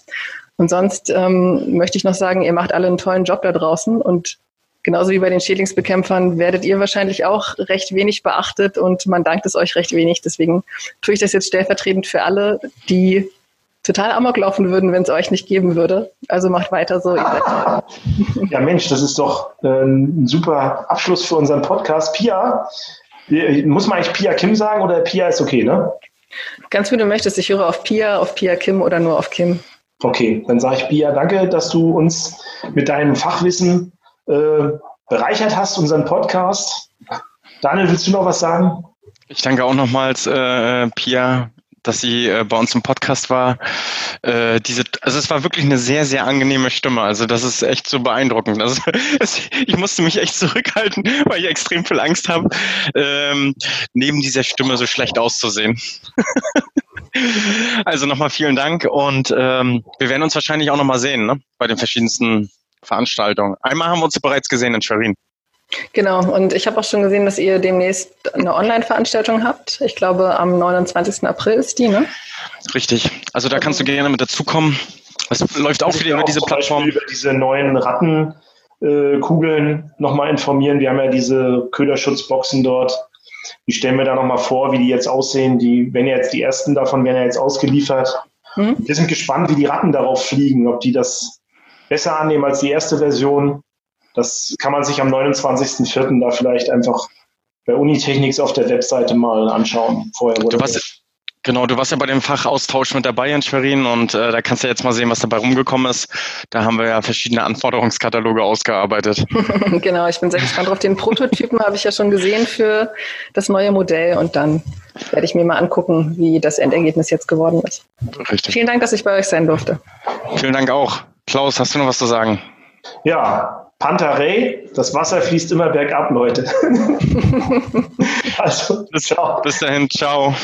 Und sonst ähm, möchte ich noch sagen, ihr macht alle einen tollen Job da draußen und genauso wie bei den Schädlingsbekämpfern werdet ihr wahrscheinlich auch recht wenig beachtet und man dankt es euch recht wenig. Deswegen tue ich das jetzt stellvertretend für alle, die total amok laufen würden, wenn es euch nicht geben würde. Also macht weiter so. *laughs* ja, Mensch, das ist doch äh, ein super Abschluss für unseren Podcast. Pia, muss man eigentlich Pia Kim sagen oder Pia ist okay, ne? Ganz wie du möchtest. Ich höre auf Pia, auf Pia Kim oder nur auf Kim. Okay, dann sage ich Pia, danke, dass du uns mit deinem Fachwissen äh, bereichert hast, unseren Podcast. Daniel, willst du noch was sagen? Ich danke auch nochmals, äh, Pia, dass sie äh, bei uns im Podcast war. Äh, diese, also es war wirklich eine sehr, sehr angenehme Stimme. Also das ist echt so beeindruckend. Also *laughs* es, ich musste mich echt zurückhalten, *laughs* weil ich extrem viel Angst habe, ähm, neben dieser Stimme so schlecht auszusehen. *laughs* also nochmal vielen Dank und ähm, wir werden uns wahrscheinlich auch nochmal sehen ne? bei den verschiedensten Veranstaltungen. Einmal haben wir uns bereits gesehen in Schwerin. Genau, und ich habe auch schon gesehen, dass ihr demnächst eine Online-Veranstaltung habt. Ich glaube, am 29. April ist die, ne? Richtig. Also da kannst du gerne mit dazukommen. Das läuft auch wieder über diese Plattform. Über diese neuen Rattenkugeln äh, nochmal informieren. Wir haben ja diese Köderschutzboxen dort. Die stellen wir da nochmal vor, wie die jetzt aussehen. Die, wenn jetzt die ersten davon werden ja jetzt ausgeliefert. Hm? Wir sind gespannt, wie die Ratten darauf fliegen, ob die das besser annehmen als die erste Version das kann man sich am 29.04. da vielleicht einfach bei Unitechnics auf der Webseite mal anschauen. Vorher wurde was, Genau, du warst ja bei dem Fachaustausch mit dabei in Schwerin und äh, da kannst du jetzt mal sehen, was dabei rumgekommen ist. Da haben wir ja verschiedene Anforderungskataloge ausgearbeitet. *laughs* genau, ich bin sehr gespannt drauf. Den Prototypen habe ich ja schon gesehen für das neue Modell und dann werde ich mir mal angucken, wie das Endergebnis jetzt geworden ist. Richtig. Vielen Dank, dass ich bei euch sein durfte. Vielen Dank auch. Klaus, hast du noch was zu sagen? Ja, Pantarei, das Wasser fließt immer bergab, Leute. *laughs* also, bis, ciao. bis dahin, ciao.